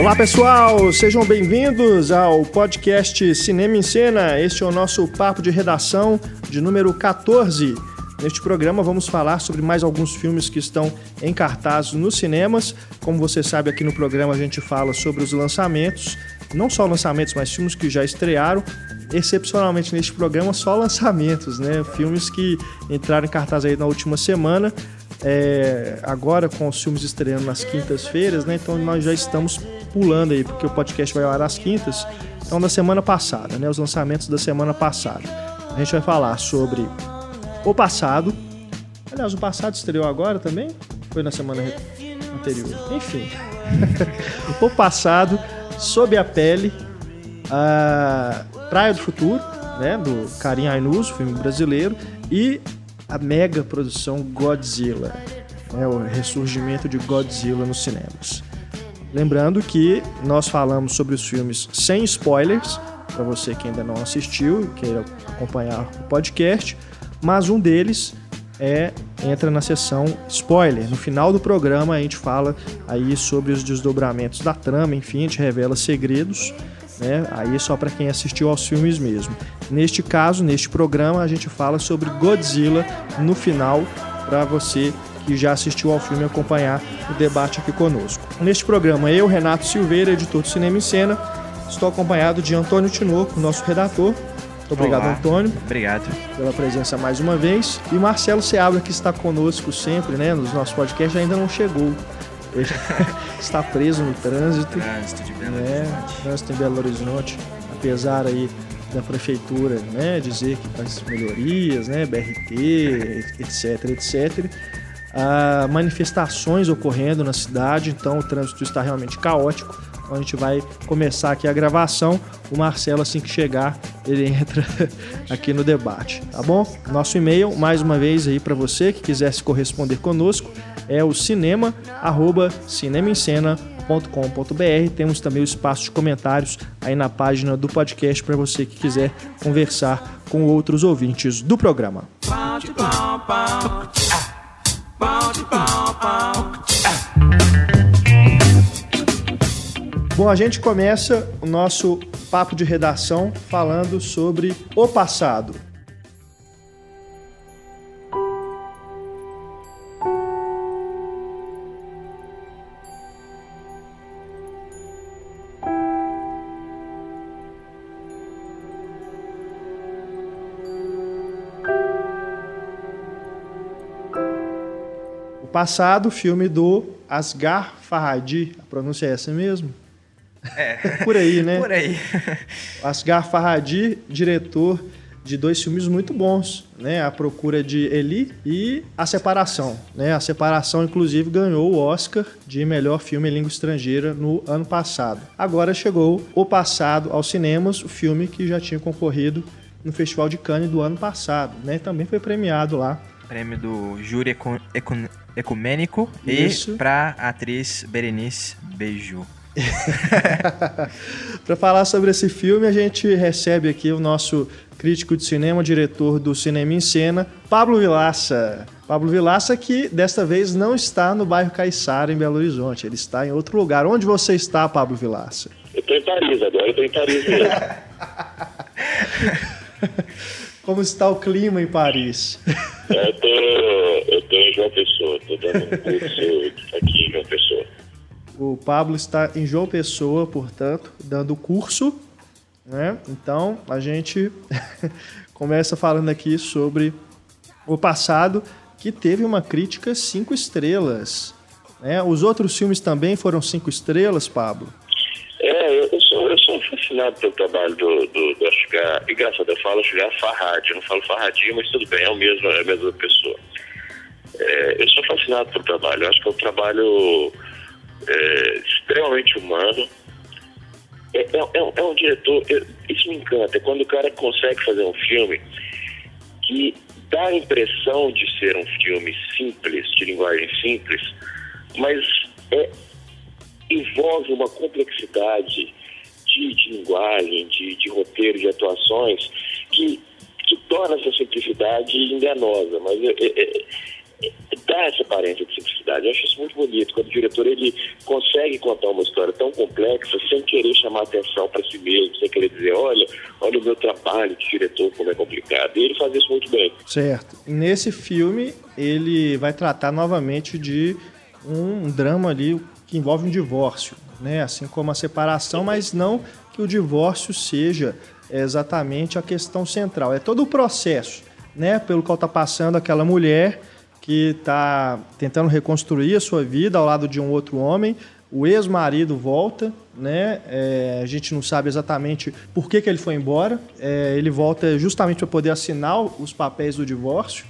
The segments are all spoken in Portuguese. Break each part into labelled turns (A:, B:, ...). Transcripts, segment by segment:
A: Olá pessoal, sejam bem-vindos ao podcast Cinema em Cena. Este é o nosso papo de redação de número 14. Neste programa vamos falar sobre mais alguns filmes que estão em cartaz nos cinemas. Como você sabe, aqui no programa a gente fala sobre os lançamentos, não só lançamentos, mas filmes que já estrearam. Excepcionalmente neste programa, só lançamentos, né? Filmes que entraram em cartaz aí na última semana. É, agora com os filmes estreando nas quintas-feiras, né? Então nós já estamos pulando aí, porque o podcast vai ao ar às quintas. Então, da semana passada, né? Os lançamentos da semana passada. A gente vai falar sobre o passado. Aliás, o passado estreou agora também? Foi na semana anterior. Enfim. o passado, Sob a Pele, a Praia do Futuro, né? Do Karim Ainuso, filme brasileiro. E a mega produção Godzilla. Né, o ressurgimento de Godzilla nos cinemas. Lembrando que nós falamos sobre os filmes sem spoilers, para você que ainda não assistiu e queira acompanhar o podcast, mas um deles é entra na seção spoiler. No final do programa a gente fala aí sobre os desdobramentos da trama, enfim, a gente revela segredos, né? Aí só para quem assistiu aos filmes mesmo. Neste caso, neste programa, a gente fala sobre Godzilla no final para você que já assistiu ao filme acompanhar o debate aqui conosco. Neste programa, eu, Renato Silveira, editor do Cinema em Cena, estou acompanhado de Antônio Tinoco, nosso redator. Muito obrigado,
B: Olá.
A: Antônio.
B: Obrigado.
A: Pela presença mais uma vez. E Marcelo Seabra, que está conosco sempre, né, nos nossos podcasts, ainda não chegou. Ele está preso no trânsito.
B: Trânsito de Belo
A: né,
B: Horizonte.
A: trânsito em Belo Horizonte, apesar aí da prefeitura, né, dizer que faz melhorias, né, BRT, etc, etc. Há manifestações ocorrendo na cidade, então o trânsito está realmente caótico. Então a gente vai começar aqui a gravação. O Marcelo, assim que chegar, ele entra aqui no debate, tá bom? Nosso e-mail, mais uma vez aí para você que quiser se corresponder conosco, é o cinema, arroba cinemaencena.com.br. Temos também o espaço de comentários aí na página do podcast para você que quiser conversar com outros ouvintes do programa. Bom, a gente começa o nosso papo de redação falando sobre o passado. O passado, filme do Asghar Farhadi. A pronúncia é essa mesmo?
B: É.
A: Por aí, né?
B: Por aí.
A: Asghar Farhadi, diretor de dois filmes muito bons, né? A Procura de Eli e A Separação, né? A Separação, inclusive, ganhou o Oscar de melhor filme em língua estrangeira no ano passado. Agora chegou O Passado aos cinemas, o filme que já tinha concorrido no Festival de Cannes do ano passado, né? Também foi premiado lá.
B: Prêmio do Júri Ecu- Ecu- Ecumênico
A: Isso.
B: e pra atriz Berenice Beiju.
A: Para falar sobre esse filme, a gente recebe aqui o nosso crítico de cinema, diretor do Cinema em Cena, Pablo Vilaça. Pablo Vilaça que desta vez não está no bairro Caiçara, em Belo Horizonte, ele está em outro lugar. Onde você está, Pablo Vilaça?
C: Eu tô em Paris agora, eu tô em Paris mesmo.
A: Como está o clima em Paris?
C: eu, tô, eu tô em João Pessoa, tô dando um curso aqui em João Pessoa.
A: O Pablo está em João Pessoa, portanto, dando curso, né? Então, a gente começa falando aqui sobre o passado, que teve uma crítica cinco estrelas. Né? Os outros filmes também foram cinco estrelas, Pablo?
C: Fascinado pelo trabalho do, do, do Ashgar, e Deus eu falo Ashgar Farhad, eu não falo Farhadi, mas tudo bem, é, o mesmo, é a mesma pessoa. É, eu sou fascinado pelo trabalho, eu acho que é um trabalho é, extremamente humano. É, é, é um- é um diretor, isso me encanta, é quando o cara consegue fazer um filme que dá a impressão de ser um filme simples, de linguagem simples, mas é, envolve uma complexidade de, de linguagem, de, de roteiro, de atuações, que, que torna essa simplicidade enganosa. Mas é, é, é, dá essa aparência de simplicidade. Eu acho isso muito bonito, quando o diretor ele consegue contar uma história tão complexa sem querer chamar atenção para si mesmo, sem querer dizer, olha, olha o meu trabalho de diretor, como é complicado. E ele faz isso muito bem.
A: Certo. Nesse filme, ele vai tratar novamente de um drama ali que envolve um divórcio, né? Assim como a separação, mas não que o divórcio seja exatamente a questão central. É todo o processo, né? Pelo qual está passando aquela mulher que está tentando reconstruir a sua vida ao lado de um outro homem. O ex-marido volta, né? É, a gente não sabe exatamente por que, que ele foi embora. É, ele volta justamente para poder assinar os papéis do divórcio.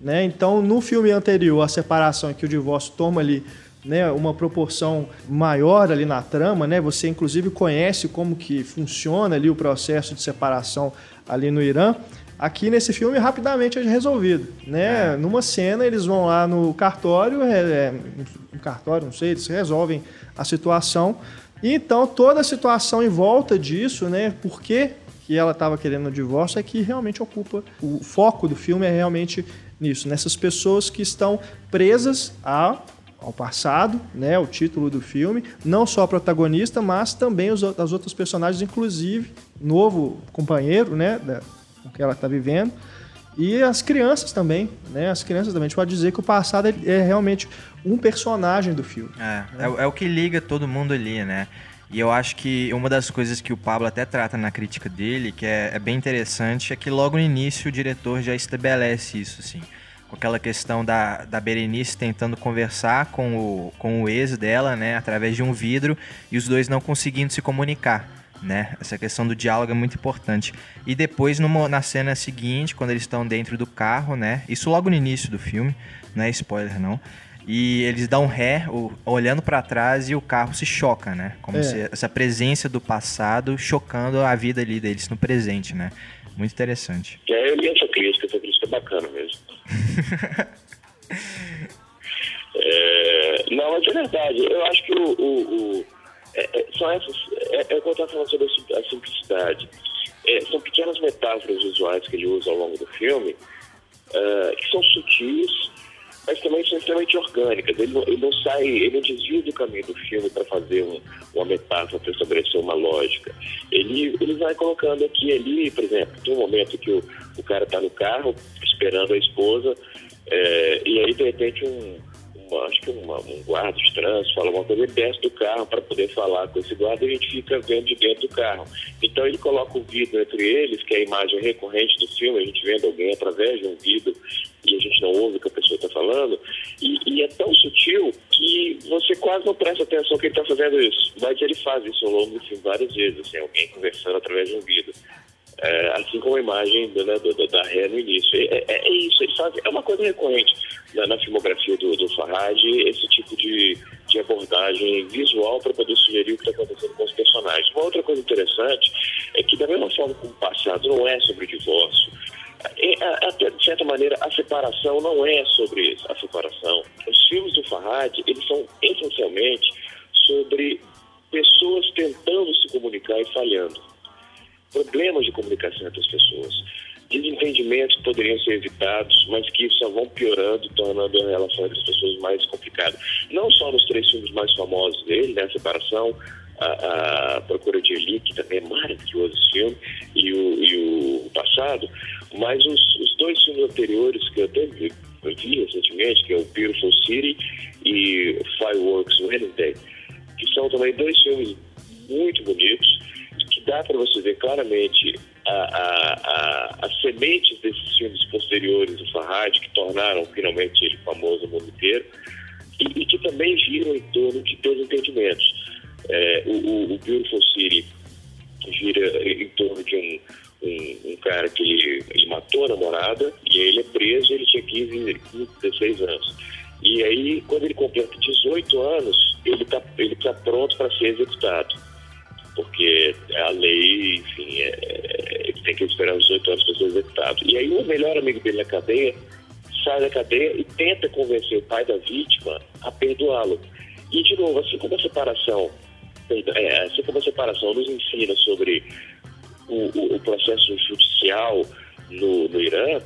A: Né? Então, no filme anterior, a separação em que o divórcio toma ali né, uma proporção maior ali na trama, né? Você inclusive conhece como que funciona ali o processo de separação ali no Irã. Aqui nesse filme rapidamente é resolvido, né? É. Numa cena eles vão lá no cartório, é, é, no cartório, não sei, eles resolvem a situação. E então toda a situação em volta disso, né? Por que, que ela estava querendo o divórcio é que realmente ocupa o foco do filme é realmente nisso, nessas pessoas que estão presas a ao passado, né, o título do filme, não só a protagonista, mas também os, as outras personagens, inclusive novo companheiro, né, da, com que ela está vivendo, e as crianças também, né, as crianças também. A gente pode dizer que o passado é, é realmente um personagem do filme.
B: É, né? é, é, o que liga todo mundo ali, né? E eu acho que uma das coisas que o Pablo até trata na crítica dele, que é, é bem interessante, é que logo no início o diretor já estabelece isso, assim com aquela questão da, da Berenice tentando conversar com o, com o ex dela, né, através de um vidro, e os dois não conseguindo se comunicar. Né? Essa questão do diálogo é muito importante. E depois, numa, na cena seguinte, quando eles estão dentro do carro, né? Isso logo no início do filme, não é spoiler não. E eles dão ré, olhando para trás e o carro se choca, né? Como é. se essa presença do passado chocando a vida ali deles no presente, né? Muito interessante.
C: É, eu li essa crítica, essa bacana mesmo. é, não, mas é verdade. Eu acho que o, o, o é, é são essas. É, é o que eu estava falando sobre a simplicidade. É, são pequenas metáforas visuais que ele usa ao longo do filme, uh, que são sutis, mas também são extremamente orgânicas. Ele não, ele não sai, ele não desvia do caminho do filme para fazer um, uma metáfora, para estabelecer uma lógica. Ele, ele vai colocando aqui e ali, por exemplo, tem um momento que o, o cara está no carro esperando a esposa, é, e aí de repente um, uma, acho que uma, um guarda de trânsito fala uma coisa, ele desce do carro para poder falar com esse guarda e a gente fica vendo de dentro do carro. Então ele coloca o vidro entre eles, que é a imagem recorrente do filme, a gente vendo alguém através de um vidro e a gente não ouve o que a pessoa está falando, e, e, é tão sutil que você quase não presta atenção que ele está fazendo isso. Mas ele faz isso ao longo do filme várias vezes, assim, alguém conversando através de um vidro. É, assim como a imagem né, do, do, da ré no início. É, é, é isso, ele faz, é uma coisa recorrente na, na filmografia do, do Farhad, esse tipo de, de abordagem visual para poder sugerir o que está acontecendo com os personagens. Uma outra coisa interessante é que, da mesma forma como o passado não é sobre divórcio, é, até de certa maneira, a separação não é sobre a separação. Os filmes do Farhad, eles são essencialmente sobre pessoas tentando se comunicar e falhando problemas de comunicação entre as pessoas, desentendimentos que poderiam ser evitados, mas que só vão piorando, tornando a relação entre as pessoas mais complicada. Não só nos três filmes mais famosos dele, né, a separação, a, a Procura de Eli, que também é maravilhoso esse filme, e o, e o Passado, mas os, os dois filmes anteriores que eu até vi, eu vi recentemente, que é o Beautiful City e Fireworks Wednesday, que são também dois filmes muito bonitos, que dá para você ver claramente a, a, a, as sementes desses filmes posteriores do Farhad, que tornaram finalmente ele famoso no mundo inteiro, e, e que também giram em torno de desentendimentos. É, o, o, o Beautiful City gira em torno de um, um, um, cara que ele, ele, matou a namorada e aí ele é preso, ele tinha 15, 15, 16 anos. E aí, quando ele completa 18 anos, ele está ele tá pronto para ser executado porque a lei, enfim, é, é, ele tem que esperar os oito anos para ser executado. E aí o melhor amigo dele na cadeia sai da cadeia e tenta convencer o pai da vítima a perdoá-lo. E, de novo, assim como a separação, é, assim como a separação nos ensina sobre o, o, o processo judicial no, no Irã,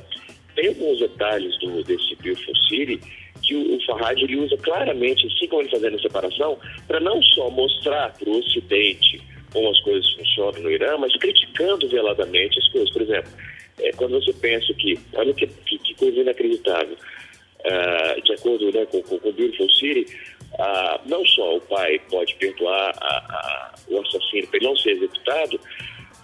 C: tem alguns detalhes do, desse Beautiful City que o, o Farhad ele usa claramente, assim como ele fazendo a separação, para não só mostrar para o Ocidente como as coisas funcionam no Irã, mas criticando veladamente as coisas. Por exemplo, é, quando você pensa que, olha que, que, que coisa inacreditável, uh, de acordo né, com, com, com o Beautiful City, uh, não só o pai pode perdoar a, a, o assassino para ele não ser executado,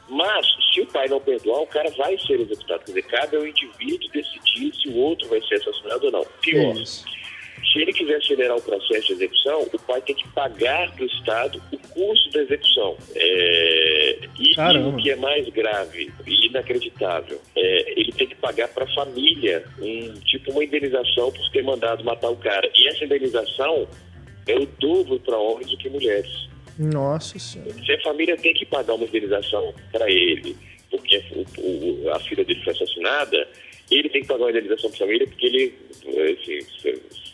C: mas se o pai não perdoar, o cara vai ser executado. Quer dizer, cabe ao indivíduo decidir se o outro vai ser assassinado ou não. Pior. Se ele quiser acelerar o processo de execução, o pai tem que pagar para o Estado o custo da execução. É, e, e, o que é mais grave e inacreditável, é, ele tem que pagar para a família um tipo uma indenização por ter mandado matar o cara. E essa indenização é o dobro para homens do que mulheres.
A: Nossa Senhora.
C: Se a família tem que pagar uma indenização para ele, porque o, o, a filha dele foi assassinada, ele tem que pagar uma indenização para a família porque ele assim,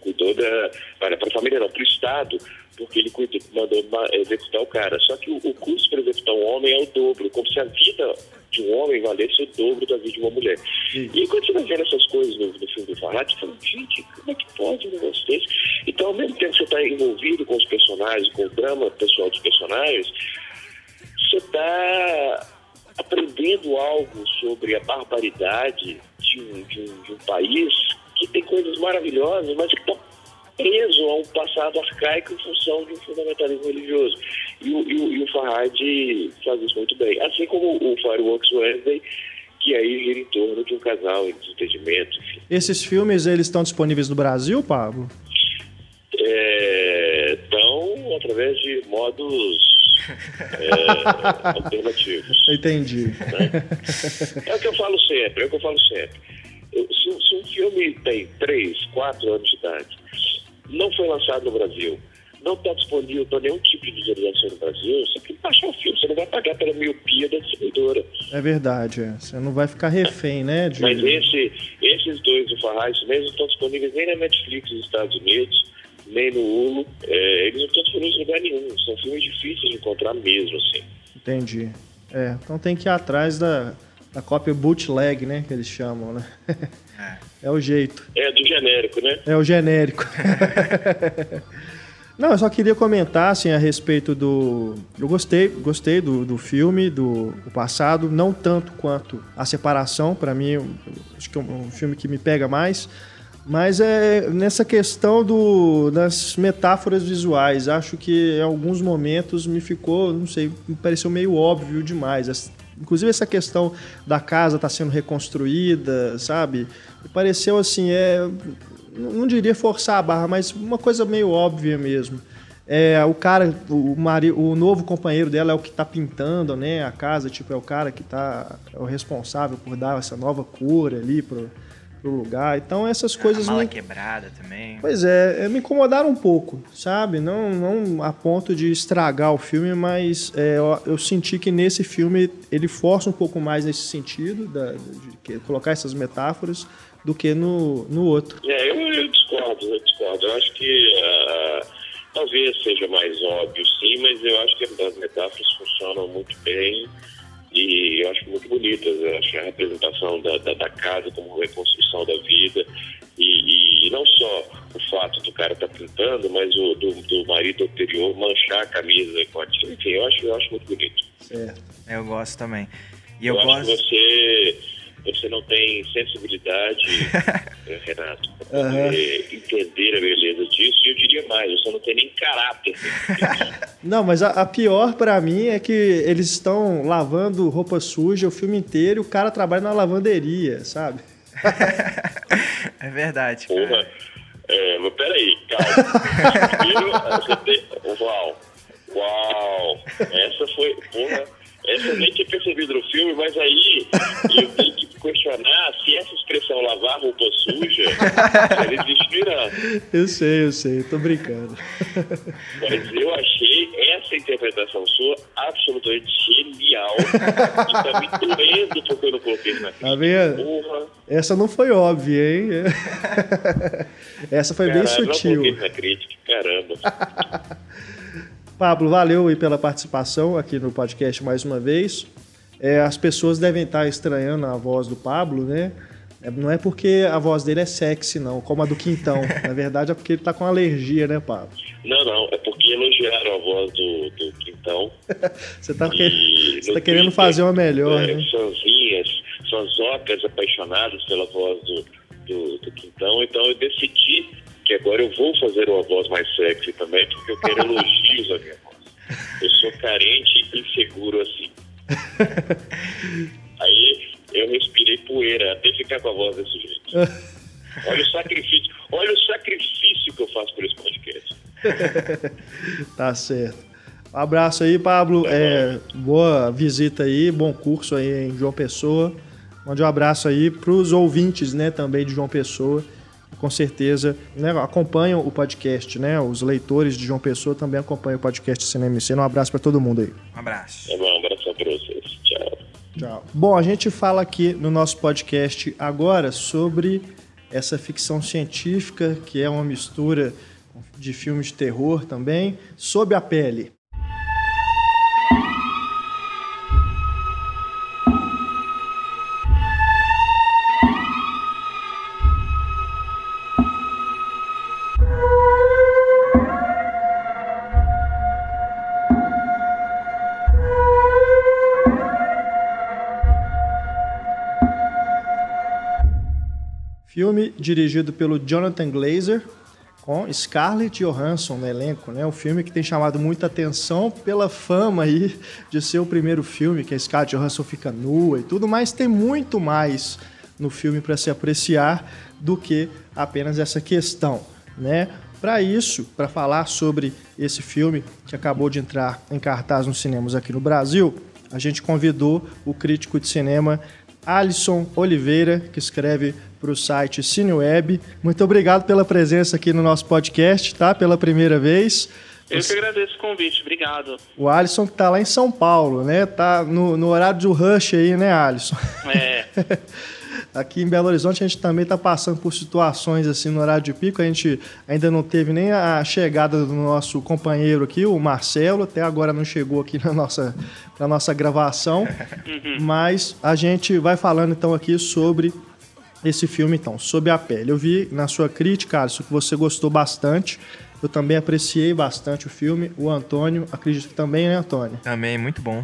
C: cuidou da. Para a família não, para o Estado, porque ele cuidou, mandou executar o cara. Só que o, o custo para executar um homem é o dobro, como se a vida de um homem valesse o dobro da vida de uma mulher. Sim. E quando você vai vendo essas coisas no, no filme do Farhat, você fala, gente, como é que pode um negócio desse? Então, ao mesmo tempo que você está envolvido com os personagens, com o drama pessoal dos personagens, você está aprendendo algo sobre a barbaridade de um, de um, de um país que tem coisas maravilhosas, mas que está preso a um passado arcaico em função de um fundamentalismo religioso. E o, e o, e o Farhad faz isso muito bem. Assim como o Fireworks Wednesday, que aí gira em torno de um casal em desentendimento. Enfim.
A: Esses filmes, eles estão disponíveis no Brasil, Pablo?
C: É, estão através de modos é, alternativos.
A: Entendi.
C: Né? É o que eu falo sempre, é o que eu falo sempre. Se, se um filme tem 3, 4 anos de idade, não foi lançado no Brasil, não está disponível para nenhum tipo de visualização no Brasil, você tem que baixar o filme, você não vai pagar pela miopia da distribuidora.
A: É verdade, é. você não vai ficar refém, né?
C: De... Mas esse, esses dois do Farrais mesmo não estão disponíveis nem na Netflix dos Estados Unidos, nem no Hulu, é, eles não estão disponíveis em lugar nenhum, são filmes difíceis de encontrar mesmo, assim.
A: Entendi. É, então tem que ir atrás da, da cópia bootleg, né, que eles chamam, né? É. é o jeito.
C: É, do genérico, né?
A: É o genérico. Não, eu só queria comentar assim, a respeito do. Eu gostei, gostei do, do filme, do, do passado, não tanto quanto a separação, para mim, acho que é um, um, filme que me pega mais. Mas é nessa questão do, das metáforas visuais. Acho que em alguns momentos me ficou, não sei, me pareceu meio óbvio demais. Inclusive essa questão da casa tá sendo reconstruída, sabe? Pareceu assim, é, não diria forçar a barra, mas uma coisa meio óbvia mesmo. É, o cara, o, mari, o novo companheiro dela é o que está pintando né, a casa, tipo, é o cara que tá, é o responsável por dar essa nova cor ali pro, pro lugar. Então essas coisas.
B: A mala
A: me...
B: quebrada também.
A: Pois é, é, me incomodaram um pouco, sabe? Não, não a ponto de estragar o filme, mas é, eu, eu, senti que nesse filme ele força um pouco mais nesse sentido, da, de, de colocar essas metáforas do que no, no outro.
C: É, eu, eu discordo, eu discordo. Eu acho que uh, talvez seja mais óbvio, sim, mas eu acho que as metáforas funcionam muito bem e eu acho muito bonitas. Acho a representação da, da, da casa como reconstrução da vida e, e, não só o fato do cara estar tá pintando, mas o do, do marido anterior manchar a camisa com a tinta. Enfim, eu acho, eu acho muito bonito.
B: Certo. Eu gosto também. E eu,
C: eu
B: gosto...
C: acho que você você não tem sensibilidade, eh, Renato, para uhum. entender a beleza disso. E eu diria mais, você não tem nem caráter.
A: não, mas a, a pior para mim é que eles estão lavando roupa suja o filme inteiro e o cara trabalha na lavanderia, sabe?
B: é verdade, cara. Porra.
C: É, mas peraí, calma. você tem... Uau, uau. Essa foi... Porra essa eu nem tinha percebido no filme, mas aí eu tenho que questionar se essa expressão lavar roupa suja no Irã.
A: Eu sei, eu sei, tô brincando.
C: Mas eu achei essa interpretação sua absolutamente genial e tá me doendo porque eu não coloquei na.
A: Tá vendo? Porra. Essa não foi óbvia, hein? Essa foi Caramba, bem sutil. Eu
C: não coloquei na crítica, caramba.
A: Pablo, valeu aí pela participação aqui no podcast mais uma vez. É, as pessoas devem estar estranhando a voz do Pablo, né? É, não é porque a voz dele é sexy, não, como a do Quintão. Na verdade é porque ele tá com alergia, né, Pablo?
C: Não, não, é porque elogiaram a voz do, do Quintão.
A: você tá, que... você tá querendo fazer uma melhor, é, né?
C: Sozinhas, suas ocas apaixonadas pela voz do, do, do Quintão, então eu decidi que agora eu vou fazer uma voz mais sexy também, porque eu quero minha voz. Eu sou carente e inseguro assim. Aí eu respirei poeira até ficar com a voz desse jeito. Olha o sacrifício, olha o sacrifício que eu faço por esse podcast.
A: tá certo. Um abraço aí, Pablo. Tá é, boa visita aí, bom curso aí em João Pessoa. Mande um abraço aí para os ouvintes, né, também de João Pessoa. Com certeza né, acompanham o podcast, né? Os leitores de João Pessoa também acompanham o podcast Cena. Um abraço para todo mundo aí.
B: Um abraço.
C: É bom, um abraço para vocês. Tchau.
A: Tchau. Bom, a gente fala aqui no nosso podcast agora sobre essa ficção científica, que é uma mistura de filmes de terror também, sob a pele. Filme dirigido pelo Jonathan Glazer, com Scarlett Johansson no elenco, né? Um filme que tem chamado muita atenção pela fama aí de ser o primeiro filme que a Scarlett Johansson fica nua e tudo, mas tem muito mais no filme para se apreciar do que apenas essa questão, né? Para isso, para falar sobre esse filme que acabou de entrar em cartaz nos cinemas aqui no Brasil, a gente convidou o crítico de cinema Alisson Oliveira, que escreve para o site CineWeb. Muito obrigado pela presença aqui no nosso podcast, tá? Pela primeira vez.
D: Eu que agradeço o convite, obrigado.
A: O Alisson que tá lá em São Paulo, né? Tá no, no horário do rush aí, né, Alisson?
D: É.
A: Aqui em Belo Horizonte a gente também está passando por situações assim no horário de pico. A gente ainda não teve nem a chegada do nosso companheiro aqui, o Marcelo, até agora não chegou aqui na nossa, na nossa gravação. Uhum. Mas a gente vai falando então aqui sobre esse filme, então, Sob a Pele. Eu vi na sua crítica, Alisson, que você gostou bastante. Eu também apreciei bastante o filme. O Antônio, acredito que também, né, Antônio?
B: Também, muito bom.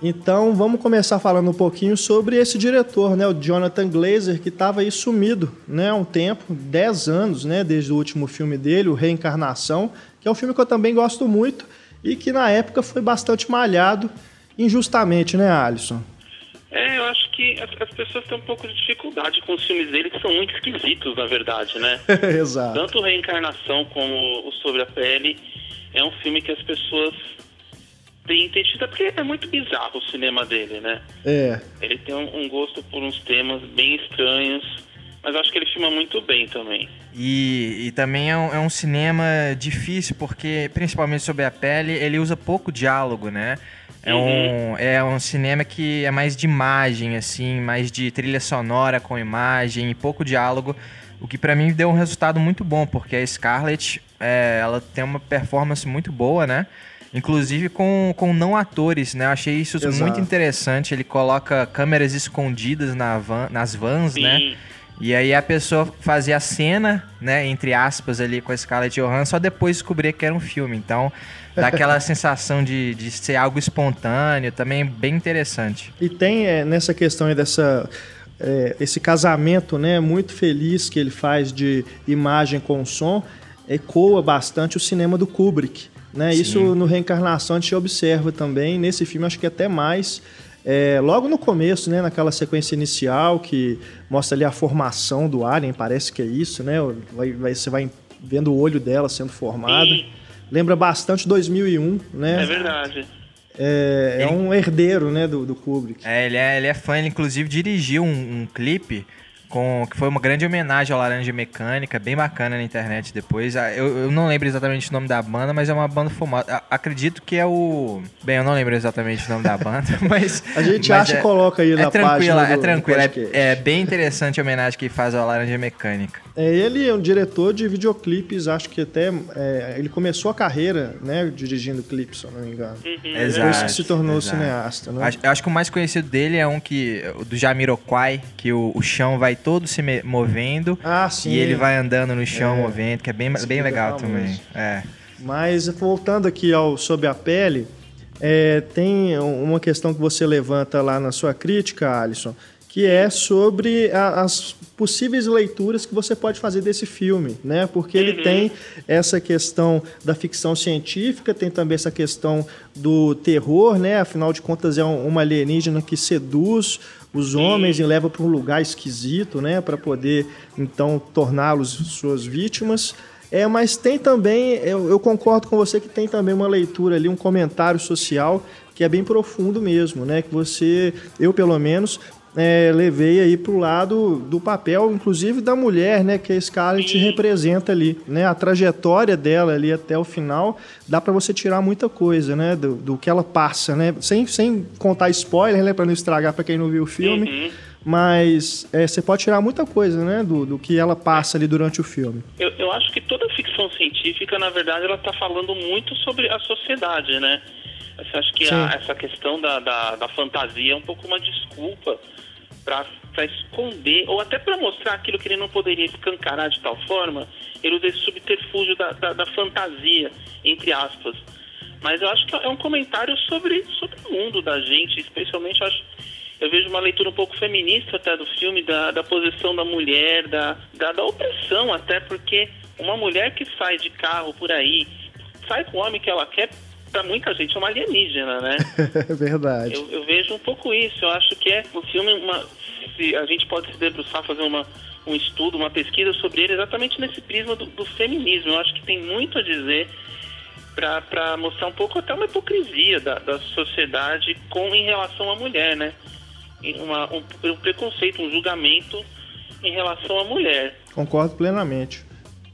A: Então, vamos começar falando um pouquinho sobre esse diretor, né, o Jonathan Glazer, que estava aí sumido, né, há um tempo, 10 anos, né, desde o último filme dele, o Reencarnação, que é um filme que eu também gosto muito e que na época foi bastante malhado injustamente, né, Alisson?
D: É, eu acho que as, as, pessoas têm um pouco de dificuldade com os filmes dele, que são muito esquisitos, na verdade, né?
A: Exato.
D: Tanto Reencarnação como o Sobre a Pele é um filme que as pessoas têm entendido, porque é muito bizarro o cinema dele, né?
A: É.
D: Ele tem um, um gosto por uns temas bem estranhos, mas acho que ele filma muito bem também.
B: E, e também é um, é um cinema difícil, porque, principalmente sobre a pele, ele usa pouco diálogo, né? É, uhum. um, é um cinema que é mais de imagem, assim, mais de trilha sonora com imagem e pouco diálogo. O que para mim deu um resultado muito bom, porque a Scarlett, é, ela tem uma performance muito boa, né? Inclusive com, com não atores, né? Eu achei isso Exato. muito interessante. Ele coloca câmeras escondidas na van, nas vans, né? Sim. né? E aí a pessoa fazia a cena, né, entre aspas, ali com a Scarlett Johansson, só depois descobria que era um filme. Então, dá aquela sensação de, de ser algo espontâneo, também bem interessante.
A: E tem é, nessa questão aí dessa... É, esse casamento né, muito feliz que ele faz de imagem com som ecoa bastante o cinema do Kubrick. Né? Isso no Reencarnação a gente observa também. Nesse filme, acho que até mais. É, logo no começo, né, naquela sequência inicial que mostra ali a formação do alien, parece que é isso, né? Vai, vai, você vai vendo o olho dela sendo formado. Sim. Lembra bastante 2001, né?
D: É verdade.
A: É, é ele... é um herdeiro, né, do, do Kubrick.
B: É, ele é, ele é fã, ele inclusive dirigiu um, um clipe com que foi uma grande homenagem ao Laranja Mecânica, bem bacana na internet depois. Ah, eu, eu não lembro exatamente o nome da banda, mas é uma banda famosa. Acredito que é o. Bem, eu não lembro exatamente o nome da banda, mas.
A: A gente acha
B: é,
A: e coloca aí
B: é
A: na página.
B: É tranquilo, é, é bem interessante a homenagem que faz ao Laranja Mecânica.
A: É, ele é um diretor de videoclipes, acho que até é, ele começou a carreira, né, dirigindo clipes, se eu não me engano.
D: Uhum.
B: Exato.
A: Depois que se tornou
B: exato.
A: cineasta, né?
B: Acho, eu acho que o mais conhecido dele é um que o do Jamiroquai, que o, o chão vai todo se movendo
A: Ah, sim.
B: e ele vai andando no chão
A: É.
B: movendo, que é bem, bem legal também. É.
A: Mas voltando aqui ao Sob a Pele, é, tem uma questão que você levanta lá na sua crítica, Alisson, que é sobre a- as possíveis leituras que você pode fazer desse filme, né? Porque ele tem essa questão da ficção científica, tem também essa questão do terror, né? Afinal de contas é um- uma alienígena que seduz os homens e leva para um lugar esquisito, né? Para poder então torná-los suas vítimas. É, mas tem também, eu, eu concordo com você que tem também uma leitura ali, um comentário social que é bem profundo mesmo, né? Que você, eu pelo menos, é, levei aí pro lado do papel, inclusive da mulher, né? Que a Scarlett representa ali, né? A trajetória dela ali até o final, dá para você tirar muita coisa, né? Do, do que ela passa, né? Sem, sem contar spoiler, né? Para não estragar para quem não viu o filme.
D: Uhum.
A: Mas é, você pode tirar muita coisa, né? Do, do que ela passa ali durante o filme.
D: Eu, eu acho que toda ficção científica, na verdade, ela está falando muito sobre a sociedade, né? Eu acho que a- essa questão da, da, da fantasia é um pouco uma desculpa para esconder, ou até para mostrar aquilo que ele não poderia escancarar de tal forma, ele usa esse subterfúgio da, da, da fantasia, entre aspas. Mas eu acho que é um comentário sobre, sobre o mundo da gente, especialmente eu acho eu vejo uma leitura um pouco feminista até do filme, da, da posição da mulher, da, da, da opressão até, porque uma mulher que sai de carro por aí, sai com o homem que ela quer, pra muita gente é uma alienígena, né?
A: É verdade.
D: Eu, eu vejo um pouco isso. Eu acho que é o filme, uma, se a gente pode se debruçar, fazer uma, um estudo, uma pesquisa sobre ele exatamente nesse prisma do, do feminismo. Eu acho que tem muito a dizer para mostrar um pouco até uma hipocrisia da, da sociedade com em relação à mulher, né? Uma, um, um preconceito, um julgamento em relação à mulher.
A: Concordo plenamente.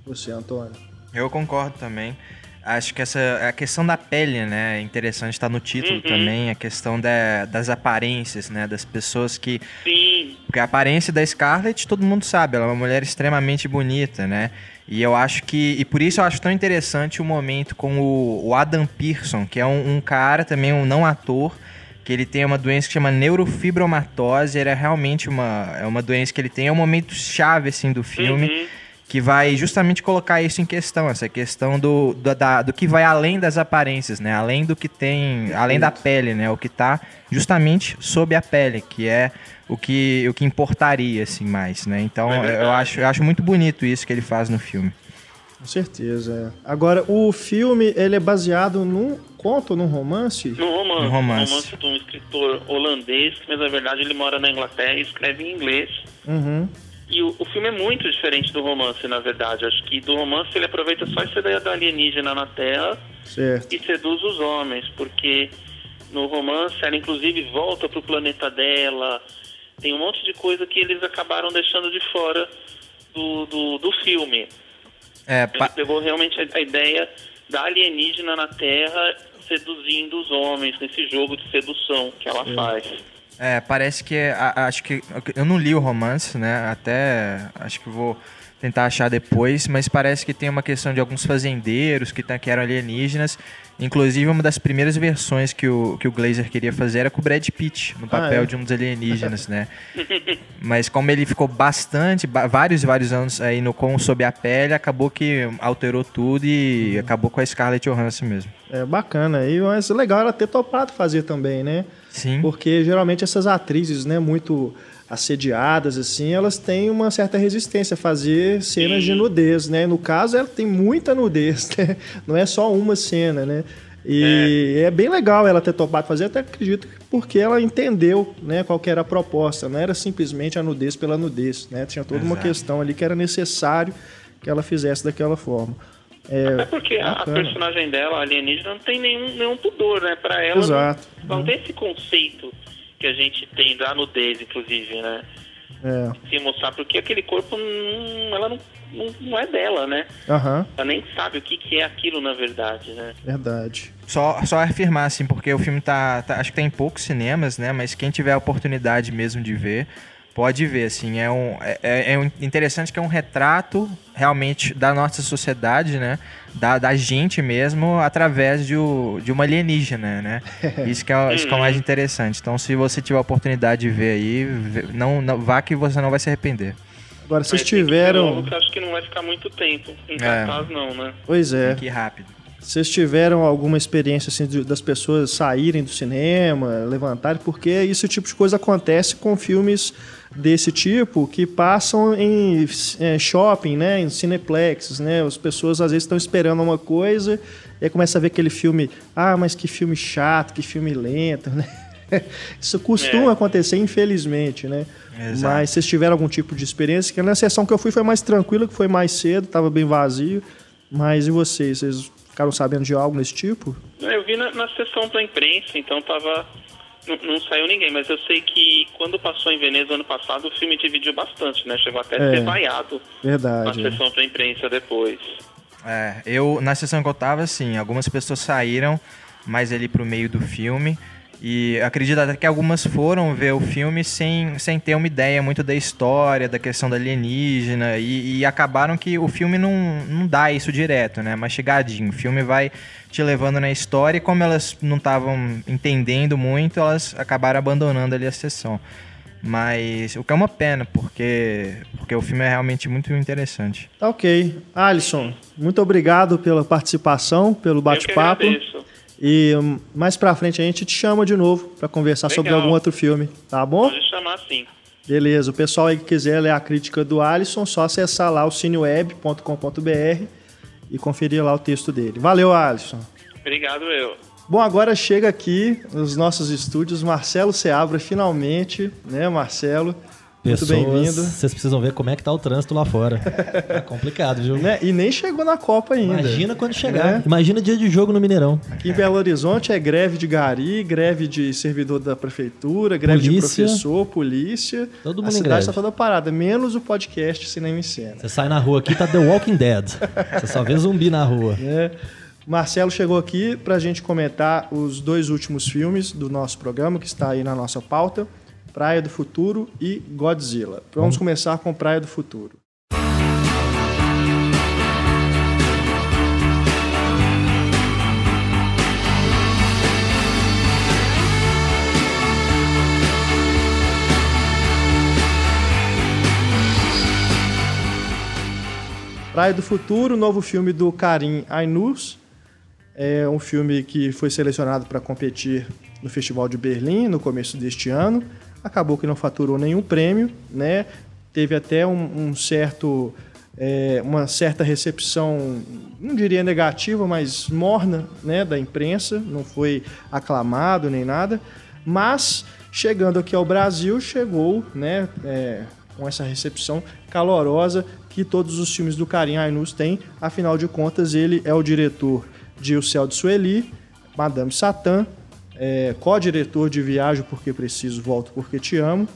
A: Você, Antônio.
B: Eu concordo também. Acho que essa a questão da pele, né, é interessante estar no título
D: Uhum.
B: também, a questão da- das aparências, né, das pessoas que
D: Sim,
B: porque a aparência da Scarlett todo mundo sabe, ela é uma mulher extremamente bonita, né? E eu acho que. E por isso eu acho tão interessante o momento com o, o Adam Pearson, que é um, um cara também, um não ator, que ele tem uma doença que chama neurofibromatose. Era realmente uma, é uma doença que ele tem. É um momento chave, assim, do filme.
D: Uhum.
B: Que vai justamente colocar isso em questão, essa questão do, do, da- do que vai além das aparências, né? Além do que tem. Além da pele, né? O que tá justamente sob a pele, que é o que, o que importaria, assim, mais, né? Então,
D: É
B: eu, acho, eu acho muito bonito isso que ele faz no filme.
A: Com certeza. Agora, o filme ele é baseado num conto ou num romance?
D: no romance.
B: No romance.
D: de um escritor holandês, mas na verdade ele mora na Inglaterra e escreve em inglês.
A: Uhum.
D: E o, o filme é muito diferente do romance, na verdade. Acho que do romance ele aproveita só essa ideia da alienígena na Terra
A: Certo.
D: e seduz os homens, porque no romance ela inclusive volta pro planeta dela. Tem um monte de coisa que eles acabaram deixando de fora do, do, do filme.
B: É,
D: Ele
B: pa-
D: pegou realmente a, a ideia da alienígena na Terra seduzindo os homens nesse jogo de sedução que ela faz.
B: É, parece que. a- acho que. Eu não li o romance, né? Até. Acho que vou tentar achar depois, mas parece que tem uma questão de alguns fazendeiros que, tá- que eram alienígenas. Inclusive, uma das primeiras versões que o, que o Glazer queria fazer era com o Brad Pitt, no papel
A: é?
B: de um dos alienígenas, né? Mas como ele ficou bastante, ba- vários e vários anos aí no com sob a pele, acabou que alterou tudo e acabou com a Scarlett Johansson mesmo.
A: É bacana. E mas é legal ela ter topado fazer também, né?
B: Sim.
A: Porque geralmente essas atrizes, né, muito assediadas, assim, elas têm uma certa resistência a fazer cenas de nudez, né? No caso, ela tem muita nudez, né? Não é só uma cena, né? E é. bem legal ela ter topado fazer, até acredito que porque ela entendeu né, qual era a proposta. Não era simplesmente a nudez pela nudez, né? Tinha toda uma
B: Exato.
A: questão ali que era necessário que ela fizesse daquela forma. É,
D: Até porque a, a
A: bacana.
D: personagem dela, a alienígena, não tem nenhum, nenhum pudor, né? Pra ela
A: Exato.
D: não, não tem esse conceito que a gente tem da nudez, inclusive, né?
A: É,
D: Se mostrar, porque aquele corpo, não, ela não, não, não é dela, né?
A: aham,
D: Ela nem sabe o que, que é aquilo, na verdade, né?
A: verdade.
B: Só, só afirmar, assim, porque o filme tá, tá- Acho que tá em poucos cinemas, né? Mas quem tiver a oportunidade mesmo de ver, Pode ver, assim, é, um, é, é, é interessante que é um retrato realmente da nossa sociedade, né? Da, da gente mesmo, através de, o, de uma alienígena, né? Isso que, é, isso que é o mais interessante. Então, se você tiver a oportunidade de ver aí, não, não vá que você não vai se arrepender.
A: Agora, vocês tiveram.
D: Logo, acho que não vai ficar muito tempo em é. cartaz, não, né?
A: Pois é.
B: Que rápido.
A: Vocês tiveram alguma experiência assim de, das pessoas saírem do cinema, levantarem? Porque esse tipo de coisa acontece com filmes desse tipo que passam em é, shopping, né, em cineplexes, né? As pessoas às vezes estão esperando uma coisa e aí começa a ver aquele filme, ah, mas que filme chato, que filme lento, né? Isso costuma é. acontecer, infelizmente, né? Exato. Mas vocês tiveram algum tipo de experiência? Que na sessão que eu fui foi mais tranquila, que foi mais cedo, estava bem vazio. Mas e vocês? Vocês Ficaram sabendo de algo desse tipo?
D: Eu vi na, na sessão da imprensa, então tava. Não, não, saiu ninguém, mas eu sei que quando passou em Veneza ano passado, o filme dividiu bastante, né? Chegou até a é, ser vaiado
A: verdade,
D: na sessão da imprensa depois.
B: É, eu, na sessão que eu tava, assim, algumas pessoas saíram mais ali pro meio do filme. E acredito até que algumas foram ver o filme sem, sem ter uma ideia muito da história, da questão da alienígena, e, e acabaram que o filme não, não dá isso direto, né? Mastigadinho. O filme vai te levando na história e como elas não estavam entendendo muito, elas acabaram abandonando ali a sessão. Mas o que é uma pena, porque, porque o filme é realmente muito interessante.
A: Tá ok. Alisson, muito obrigado pela participação, pelo bate-papo. E mais pra frente a gente te chama de novo para conversar Legal. sobre algum outro filme, tá bom?
D: Pode chamar sim.
A: Beleza, o pessoal aí que quiser ler a crítica do Alisson, só acessar lá o cineweb.com.br e conferir lá o texto dele. Valeu, Alisson.
D: Obrigado, eu.
A: Bom, agora chega aqui nos nossos estúdios Marcelo Seabra, finalmente, né, Marcelo? Muito bem-vindo.
E: Vocês precisam ver como é que tá o trânsito lá fora. É complicado, viu?
A: Né? E nem chegou na Copa ainda.
E: Imagina quando chegar. É. Imagina dia de jogo no Mineirão.
A: Em Belo Horizonte é greve de gari, greve de servidor da prefeitura, greve polícia. de professor, polícia.
E: Todo mundo A
A: cidade está toda parada, menos o podcast Cinema em Cena.
E: Você sai na rua aqui, tá The Walking Dead. Você só vê zumbi na rua.
A: É. Marcelo chegou aqui para a gente comentar os dois últimos filmes do nosso programa, que está aí na nossa pauta. Praia do Futuro e Godzilla. Vamos começar com Praia do Futuro. Praia do Futuro, novo filme do Karim Ainus. É um filme que foi selecionado para competir no Festival de Berlim no começo deste ano acabou que não faturou nenhum prêmio, né? Teve até um, um certo, é, uma certa recepção, não diria negativa, mas morna, né, da imprensa. Não foi aclamado nem nada, mas chegando aqui ao Brasil chegou, né, é, com essa recepção calorosa que todos os filmes do Karim Ainus têm. Afinal de contas, ele é o diretor de O Céu de Sueli, Madame Satã, é, co-diretor de Viagem Porque Preciso, Volto Porque Te Amo,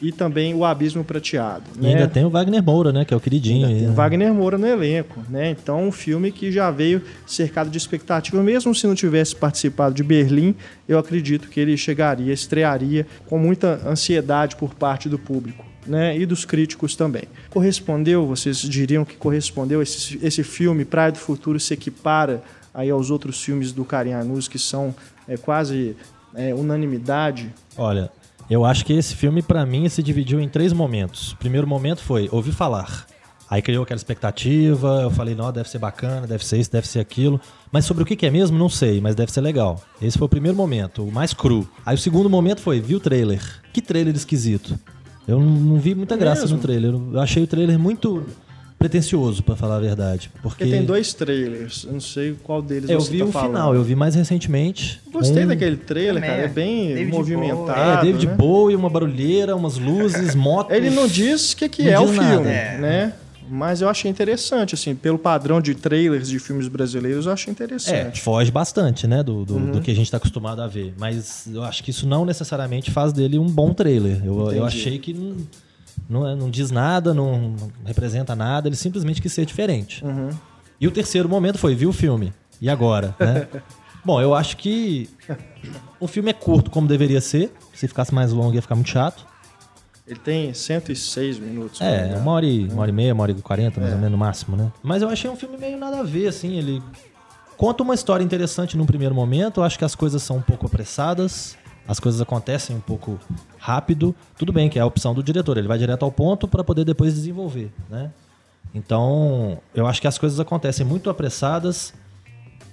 A: e também o Abismo Prateado.
E: E né? ainda tem o Wagner Moura, né? Que é o queridinho. Ainda tem
A: o Wagner Moura no elenco, né? Então, um filme que já veio cercado de expectativa. Mesmo se não tivesse participado de Berlim, eu acredito que ele chegaria, estrearia com muita ansiedade por parte do público. Né, e dos críticos também. Correspondeu, vocês diriam que correspondeu esse, esse filme Praia do Futuro se equipara aí aos outros filmes do Karim Anus que são é quase é, unanimidade?
E: Olha, eu acho que esse filme, para mim, se dividiu em três momentos. O primeiro momento foi ouvir falar. Aí criou aquela expectativa, eu falei, não, deve ser bacana, deve ser isso, deve ser aquilo. Mas sobre o que é mesmo, não sei, mas deve ser legal. Esse foi o primeiro momento, o mais cru. Aí o segundo momento foi, vi o trailer. Que trailer esquisito. Eu não, vi muita graça mesmo? no trailer. Eu achei o trailer muito pretencioso, para falar a verdade. Porque...
A: porque tem dois trailers, eu não sei qual deles
E: eu
A: você
E: vi tá o
A: falando.
E: final, eu vi mais recentemente.
A: Gostei um... daquele trailer, cara, é bem David movimentado. Bowie.
E: É, David
A: né?
E: Bowie, uma barulheira, umas luzes, motos.
A: Ele não diz o que, que é o filme, é. né? Mas eu achei interessante, assim, pelo padrão de trailers de filmes brasileiros, eu achei interessante.
E: É, foge bastante, né, do, do, uhum. do que a gente está acostumado a ver. Mas eu acho que isso não necessariamente faz dele um bom trailer. Eu, eu achei que não, é, não diz nada, não representa nada, ele simplesmente quis ser diferente.
A: Uhum.
E: E o terceiro momento foi, viu o filme? E agora? Né? Bom, eu acho que o filme é curto como deveria ser. Se ficasse mais longo ia ficar muito chato.
A: Ele tem 106 minutos.
E: É,
A: engano.
E: uma hora, e, uma hora e meia, uma hora e quarenta, mais ou menos, no máximo, né? Mas eu achei um filme meio nada a ver, assim, ele conta uma história interessante num primeiro momento, eu acho que as coisas são um pouco apressadas, as coisas acontecem um pouco rápido, tudo bem que é a opção do diretor, ele vai direto ao ponto para poder depois desenvolver, né? Então, eu acho que as coisas acontecem muito apressadas,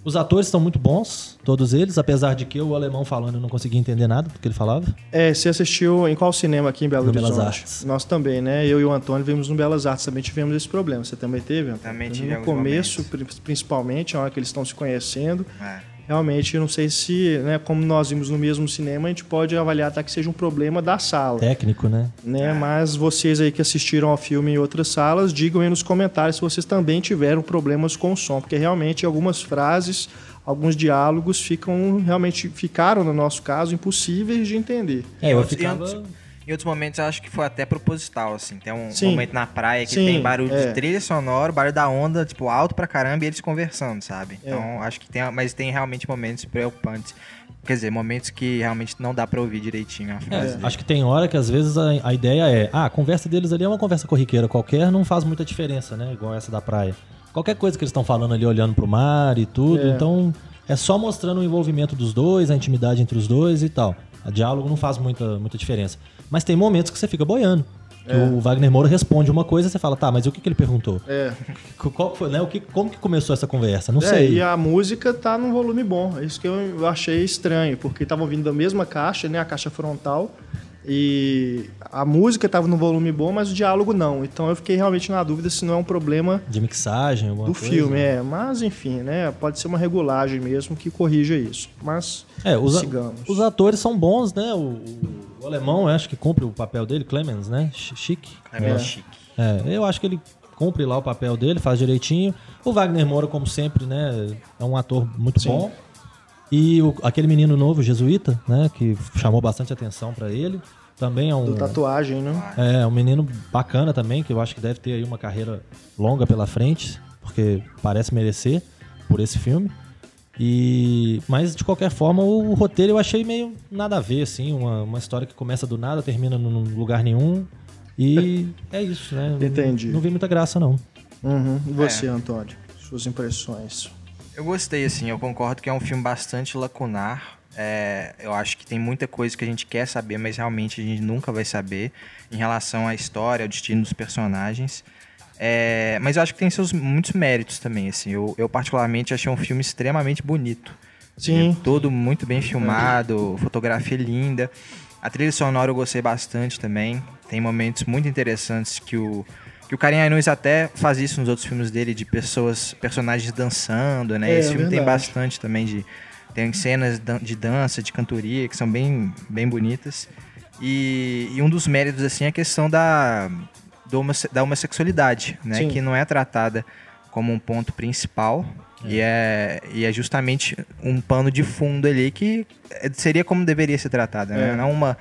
E: os atores estão muito bons, todos eles, apesar de que o alemão falando, eu não conseguia entender nada do que ele falava.
A: É, você assistiu em qual cinema aqui em Belo
E: No
A: Horizonte?
E: Belas Artes.
A: Nós também, né? Eu e o Antônio vimos no Belas Artes, também tivemos esse problema. Você também teve? Antônio?
B: Também tive
A: No começo,
B: momentos.
A: pri- principalmente, na hora que eles estão se conhecendo.
B: É.
A: Realmente, eu não sei se, né, como nós vimos no mesmo cinema, a gente pode avaliar até que seja um problema da sala.
E: Técnico, né?
A: Né? Mas vocês aí que assistiram ao filme em outras salas, digam aí nos comentários se vocês também tiveram problemas com o som, porque realmente algumas frases, alguns diálogos ficam realmente ficaram no nosso caso impossíveis de entender.
E: É, eu ficava...
B: Em outros momentos eu acho que foi até proposital, assim. Tem um
A: Sim.
B: momento na praia que
A: Sim,
B: tem barulho
A: é.
B: de trilha sonora, barulho da onda, tipo, alto pra caramba e eles conversando, sabe?
A: É.
B: Então, acho que tem. Mas tem realmente momentos preocupantes. Quer dizer, momentos que realmente não dá pra ouvir direitinho a
E: É,
B: frase. dele.
E: acho que tem hora que às vezes a, a ideia é, ah, a conversa deles ali é uma conversa corriqueira qualquer, não faz muita diferença, né? Igual essa da praia. Qualquer coisa que eles estão falando ali, olhando pro mar e tudo,
A: É.
E: então é só mostrando o envolvimento dos dois, a intimidade entre os dois e tal. O diálogo não faz muita, muita diferença. Mas tem momentos que você fica boiando. Que o Wagner Moura responde uma coisa e você fala, tá, mas o que, que ele perguntou?
A: É.
E: Qual foi, né? o que, como que começou essa conversa? Não
A: É,
E: sei.
A: e a música tá num volume bom. É isso que eu achei estranho, porque tava vindo da mesma caixa, né? A caixa frontal. E a música tava no volume bom, mas o diálogo não. Então eu fiquei realmente na dúvida se não é um problema
E: De mixagem, alguma
A: do
E: coisa.
A: filme, é. Mas enfim, né? Pode ser uma regulagem mesmo que corrija isso. Mas
E: É, os,
A: sigamos.
E: os atores são bons, né? O, o- o alemão, eu acho que cumpre o papel dele, Clemens, né? Ch- Chique.
B: É
A: É.
B: chique.
E: É, eu acho que ele cumpre lá o papel dele, faz direitinho. O Wagner Moura, como sempre, né? É um ator muito
A: Sim.
E: bom. E o- aquele menino novo, jesuíta, né? Que chamou bastante atenção pra ele. Também é um,
A: Do tatuagem, né?
E: é um menino bacana também, que eu acho que deve ter aí uma carreira longa pela frente, porque parece merecer por esse filme. E mas de qualquer forma o, roteiro eu achei meio nada a ver assim, uma, uma história que começa do nada, termina num lugar nenhum e é isso, né?
A: Entendi.
E: Não vi muita graça não.
A: Uhum. E você,
B: É.
A: Antônio? Suas impressões.
B: Eu gostei, assim, eu concordo que é um filme bastante lacunar. É, eu acho que tem muita coisa que a gente quer saber, mas realmente a gente nunca vai saber em relação à história, ao destino dos personagens. É, mas eu acho que tem seus muitos méritos também, assim. Eu, eu particularmente achei um filme extremamente bonito.
A: Sim.
B: É todo muito bem filmado, fotografia linda. A trilha sonora eu gostei bastante também. Tem momentos muito interessantes que o que o Karim Anuis até faz isso nos outros filmes dele de pessoas, personagens dançando, né?
A: É,
B: Esse filme tem bastante também de tem cenas de dança, de cantoria que são bem bem bonitas. E, e um dos méritos assim é a questão da do da homossexualidade, né?
A: Sim.
B: Que não é tratada como um ponto principal e, é, e é justamente um pano de fundo ali que é- seria como deveria ser tratada, né?
A: É.
B: Não uma,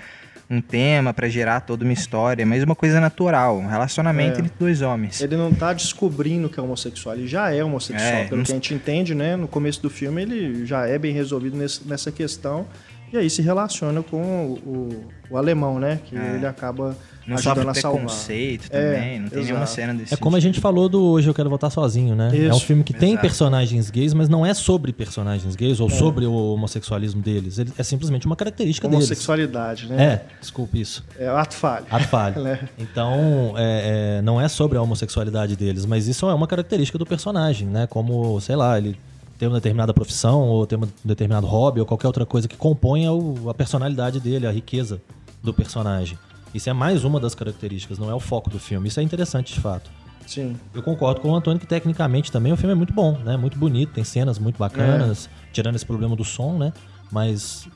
B: um tema para gerar toda uma história, mas uma coisa natural, um relacionamento
A: É.
B: entre dois homens.
A: Ele não tá descobrindo que é homossexual, ele já é homossexual.
B: É,
A: Pelo
B: não-
A: que a gente entende, né? No começo do filme, ele já é bem resolvido nesse- nessa questão. E aí se relaciona com o, o- o alemão, né? Que
B: É.
A: ele acaba
B: Não sofre
A: a salvar.
B: preconceito
A: É,
B: também, não tem nenhuma
A: exato.
B: cena desse
E: É como a gente falou do Hoje Eu Quero Voltar Sozinho, né? é um
A: Isso,
E: filme que tem
B: exato.
E: personagens gays, mas não é sobre personagens gays ou sobre o homossexualismo deles. Ele- é simplesmente uma característica deles.
A: Homossexualidade, né?
E: É, desculpe isso.
A: É ato falho.
E: Ato falho.
A: Né?
E: Então, é, é, não é sobre a homossexualidade deles, mas isso é uma característica do personagem, né? Como, sei lá, ele tem uma determinada profissão, ou tem um determinado hobby, ou qualquer outra coisa que componha o- a personalidade dele, a riqueza do personagem. Isso é mais uma das características, não é o foco do filme. Isso é interessante, de fato.
A: Sim.
E: Eu concordo com o Antônio que tecnicamente também o filme é muito bom, né? Muito bonito, tem cenas muito bacanas, tirando esse problema do som, né? Mas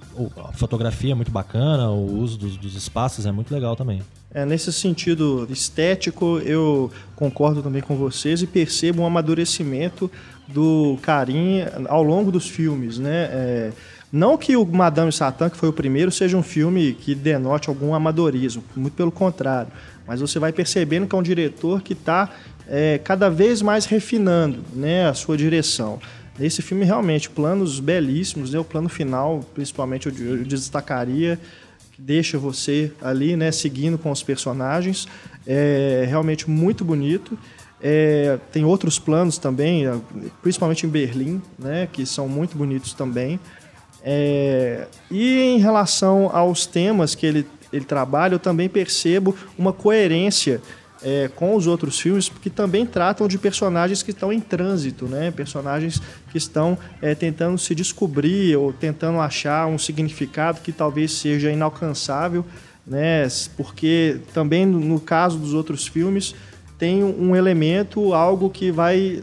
E: a fotografia é muito bacana, o uso dos, dos espaços é muito legal também.
A: É, nesse sentido estético, eu concordo também com vocês e percebo um amadurecimento do Karim ao longo dos filmes, né? É, não que o Madame Satã, que foi o primeiro, seja um filme que denote algum amadorismo, muito pelo contrário. Mas você vai percebendo que é um diretor que está cada vez mais refinando né, a sua direção. Nesse filme, realmente, planos belíssimos, né? o plano final, principalmente, eu, eu destacaria deixa você ali, né, seguindo com os personagens. É realmente muito bonito. É, tem outros planos também, principalmente em Berlim, né, que são muito bonitos também. É, e em relação aos temas que ele, ele trabalha, eu também percebo uma coerência é, com os outros filmes, que também tratam de personagens que estão em trânsito, né? personagens que estão é, tentando se descobrir ou tentando achar um significado que talvez seja inalcançável, né? porque também no caso dos outros filmes tem um elemento, algo que vai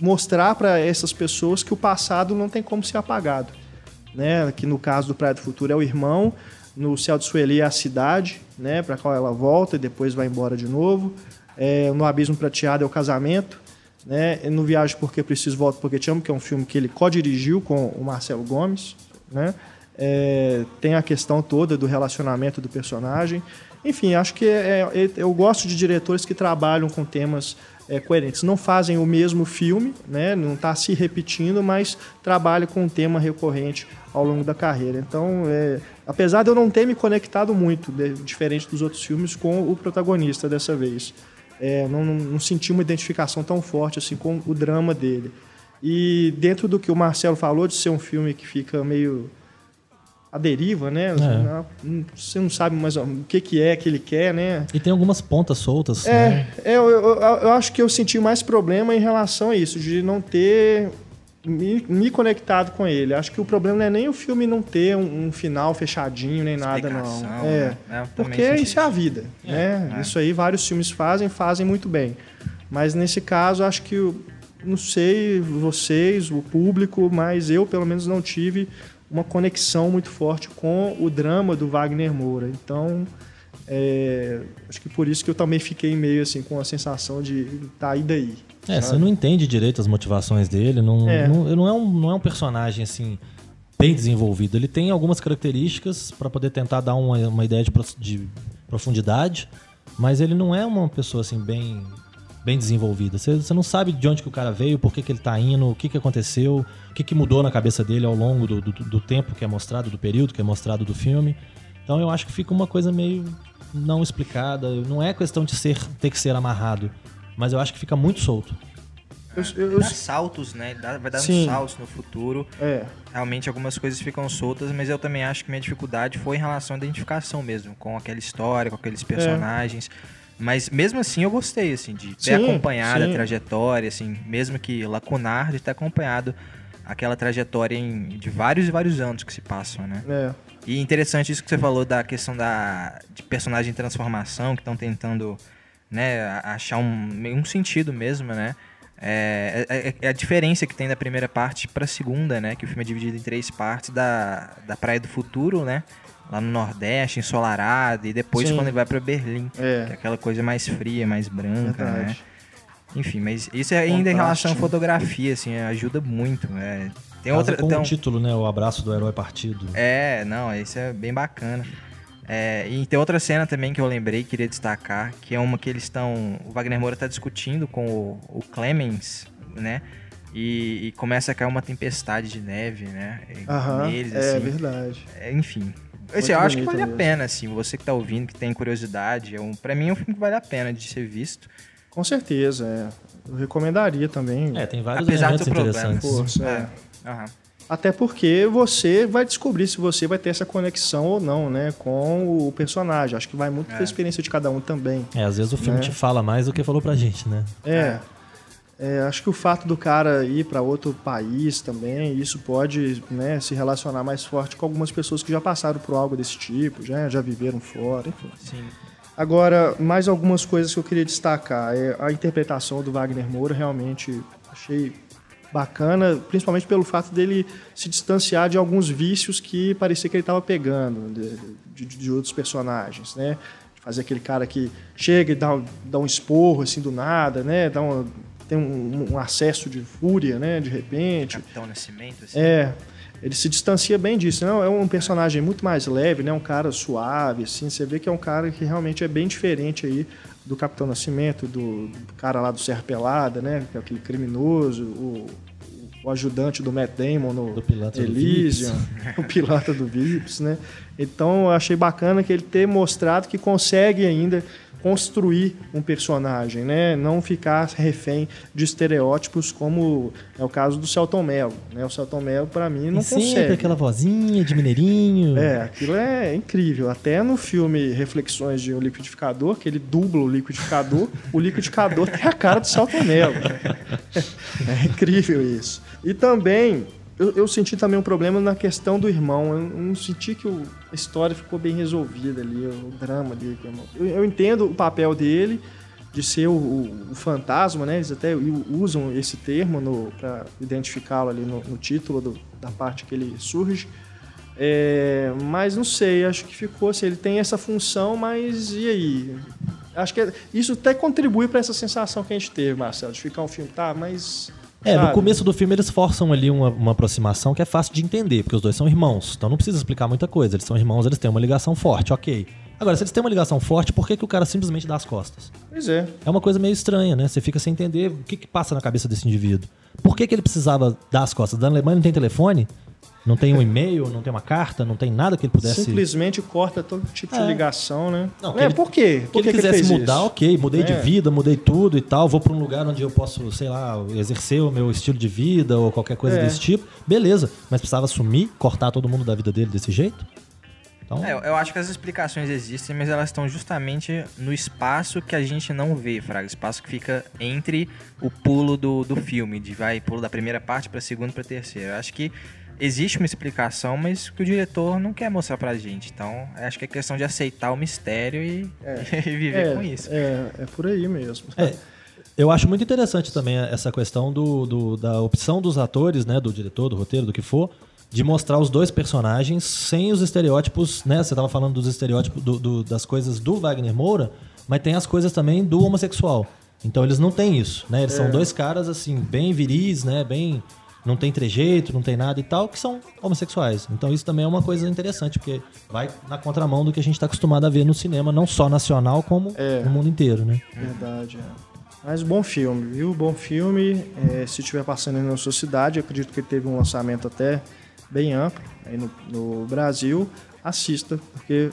A: mostrar para essas pessoas que o passado não tem como ser apagado. Né? Que no caso do Praia do Futuro é o irmão, no Céu de Sueli é a cidade, né? para qual ela volta e depois vai embora de novo. É, no Abismo Prateado é o casamento. Né? No Viagem Porque Preciso Volto Porque Te Amo, que é um filme que ele co-dirigiu com o Marcelo Gomes. Né? É, tem a questão toda do relacionamento do personagem. Enfim, acho que é, é, eu gosto de diretores que trabalham com temas é, coerentes. Não fazem o mesmo filme, né? não está se repetindo, mas trabalham com um tema recorrente ao longo da carreira. Então, é, apesar de eu não ter me conectado muito, de, diferente dos outros filmes, com o protagonista dessa vez. É, não, não, senti uma identificação tão forte assim com o drama dele. E dentro do que o Marcelo falou de ser um filme que fica meio a deriva, né? É. Você não sabe mais o que, que é que ele quer, né?
E: E tem algumas pontas soltas.
A: É, né? é eu, eu, eu, acho que eu senti mais problema em relação a isso, de não ter me, me conectado com ele. Acho que o problema não é nem o filme não ter um, um final fechadinho, nem nada, não. É, né? é porque isso, é a vida, é, né? É. Isso aí vários filmes fazem, fazem muito bem. Mas nesse caso, acho que, não sei vocês, o público, mas eu pelo menos não tive uma conexão muito forte com o drama do Wagner Moura. Então, é, acho que por isso que eu também fiquei meio assim com a sensação de tá aí daí.
E: É, sabe? você não entende direito as motivações dele, não é. Não, não, é um, não é um personagem assim bem desenvolvido. Ele tem algumas características para poder tentar dar uma, uma ideia de, de profundidade, mas ele não é uma pessoa assim bem bem desenvolvida. Você, você não sabe de onde que o cara veio, por que, que ele está indo, o que, que aconteceu, o que, que mudou na cabeça dele ao longo do, do, do, tempo que é mostrado, do período que é mostrado do filme. Então eu acho que fica uma coisa meio não explicada. Não é questão de ser ter que ser amarrado, mas eu acho que fica muito solto.
B: Eu, eu, eu... Dá saltos, né? Dá, vai dar uns saltos no futuro. É. Realmente algumas coisas ficam soltas, mas eu também acho que minha dificuldade foi em relação à identificação mesmo, com aquela história, com aqueles é. personagens. É. Mas mesmo assim eu gostei, assim, de ter sim, acompanhado sim. a trajetória, assim, mesmo que lacunar, de ter acompanhado aquela trajetória em, de vários e vários anos que se passam, né? É. E interessante isso que você falou da questão da, de personagem em transformação, que estão tentando né, achar um, um sentido mesmo, né? É, é, é, a diferença que tem da primeira parte para a segunda, né? Que o filme é dividido em três partes da, da Praia do Futuro, né? Lá no Nordeste, ensolarado, e depois Sim. quando ele vai para Berlim, é. que é aquela coisa mais fria, mais branca, né? Verdade. né? Enfim, mas isso é ainda em relação à fotografia, assim, ajuda muito. É.
E: Tem Casa outra. Com então, o título, né? O abraço do herói partido.
B: É, não, isso é bem bacana. É, e tem outra cena também que eu lembrei, queria destacar, que é uma que eles estão. O Wagner Moura está discutindo com o, o Clemens, né? E, e, começa a cair uma tempestade de neve, né?
A: Aham, neles, é assim. verdade.
B: É, enfim, esse, eu acho que vale mesmo. a pena, assim. Você que tá ouvindo, que tem curiosidade. É um, pra mim é um filme que vale a pena de ser visto.
A: Com certeza, é. Eu recomendaria também.
E: É, tem vários Apesar elementos interessantes.
A: é. é. Uhum. Até porque você vai descobrir se você vai ter essa conexão ou não, né, com o personagem. Acho que vai muito é. da experiência de cada um também.
E: É, às vezes o filme né? te fala mais do que falou pra gente, né?
A: É. é. Acho que o fato do cara ir para outro país também, isso pode né, se relacionar mais forte com algumas pessoas que já passaram por algo desse tipo, já, já viveram fora, enfim. Sim. Agora, mais algumas coisas que eu queria destacar. É a interpretação do Wagner Moura, realmente achei bacana, principalmente pelo fato dele se distanciar de alguns vícios que parecia que ele estava pegando de, de, de, outros personagens, né? Fazer aquele cara que chega e dá, dá um esporro assim do nada, né? Dá uma, tem um, um, acesso de fúria, né? De repente.
B: Capitão Nascimento, assim.
A: É. Ele se distancia bem disso. Não, é um personagem muito mais leve, né? Um cara suave, assim. Você vê que é um cara que realmente é bem diferente aí do Capitão Nascimento, do, do cara lá do Serra Pelada, né? Que é aquele criminoso, o, o ajudante do Matt Damon no
E: do
A: Elysium,
E: do
A: o pilota do Vips, né? Então eu achei bacana que ele ter mostrado que consegue ainda construir um personagem, né? Não ficar refém de estereótipos como é o caso do Celton Mello, né? O Celton Mello para mim não
E: e sempre
A: consegue.
E: aquela vozinha de mineirinho.
A: É, aquilo é incrível. Até no filme Reflexões de um Liquidificador, que ele dubla o liquidificador, o liquidificador tem a cara do Celton Mello. É incrível isso. E também eu, eu, senti também um problema na questão do irmão. Eu, não senti que o, a história ficou bem resolvida ali, o, drama dele com o irmão. Eu, eu entendo o papel dele de ser o, o, fantasma, né? Eles até usam esse termo para identificá-lo ali no, no título do, da parte que ele surge. É, mas não sei, acho que ficou assim, ele tem essa função, mas e aí? Acho que é, isso até contribui para essa sensação que a gente teve, Marcelo, de ficar um filme, tá, mas
E: é, Sabe? no começo do filme eles forçam ali uma, uma, aproximação que é fácil de entender, porque os dois são irmãos. Então não precisa explicar muita coisa. Eles são irmãos, eles têm uma ligação forte, ok. Agora, se eles têm uma ligação forte, por que, que o cara simplesmente dá as costas?
A: Pois é.
E: É uma coisa meio estranha, né? Você fica sem entender o que, que passa na cabeça desse indivíduo. Por que, que ele precisava dar as costas? Da Alemanha não tem telefone? Não tem um e-mail, não tem uma carta, não tem nada que ele pudesse.
A: Simplesmente corta todo tipo é. de ligação, né?
E: Não, é, ele,
A: por quê?
E: Por que, ele quisesse ele mudar, isso? ok, mudei é. de vida, mudei tudo e tal, vou para um lugar onde eu posso, sei lá, exercer o meu estilo de vida ou qualquer coisa é. desse tipo. Beleza, mas precisava sumir, cortar todo mundo da vida dele desse jeito?
B: Então... É, eu acho que as explicações existem, mas elas estão justamente no espaço que a gente não vê, Fraga. Espaço que fica entre o pulo do, do filme, de vai pulo da primeira parte para a segunda para terceira. Eu acho que existe uma explicação, mas que o diretor não quer mostrar pra gente. Então, acho que é questão de aceitar o mistério e, é. e viver
A: é,
B: com isso.
A: É, é por aí mesmo.
E: É, eu acho muito interessante também essa questão do, do, da opção dos atores, né, do diretor, do roteiro, do que for, de mostrar os dois personagens sem os estereótipos, né? Você estava falando dos estereótipos do, do, das coisas do Wagner Moura, mas tem as coisas também do homossexual. Então eles não têm isso, né? Eles são é. dois caras assim bem viris, né? Bem não tem trejeito, não tem nada e tal, que são homossexuais. Então isso também é uma coisa interessante, porque vai na contramão do que a gente está acostumado a ver no cinema, não só nacional, como é, no mundo inteiro, né?
A: Verdade, é. Mas bom filme, viu? Bom filme. É, se estiver passando aí na sua cidade, acredito que teve um lançamento até bem amplo aí no, no Brasil. Assista, porque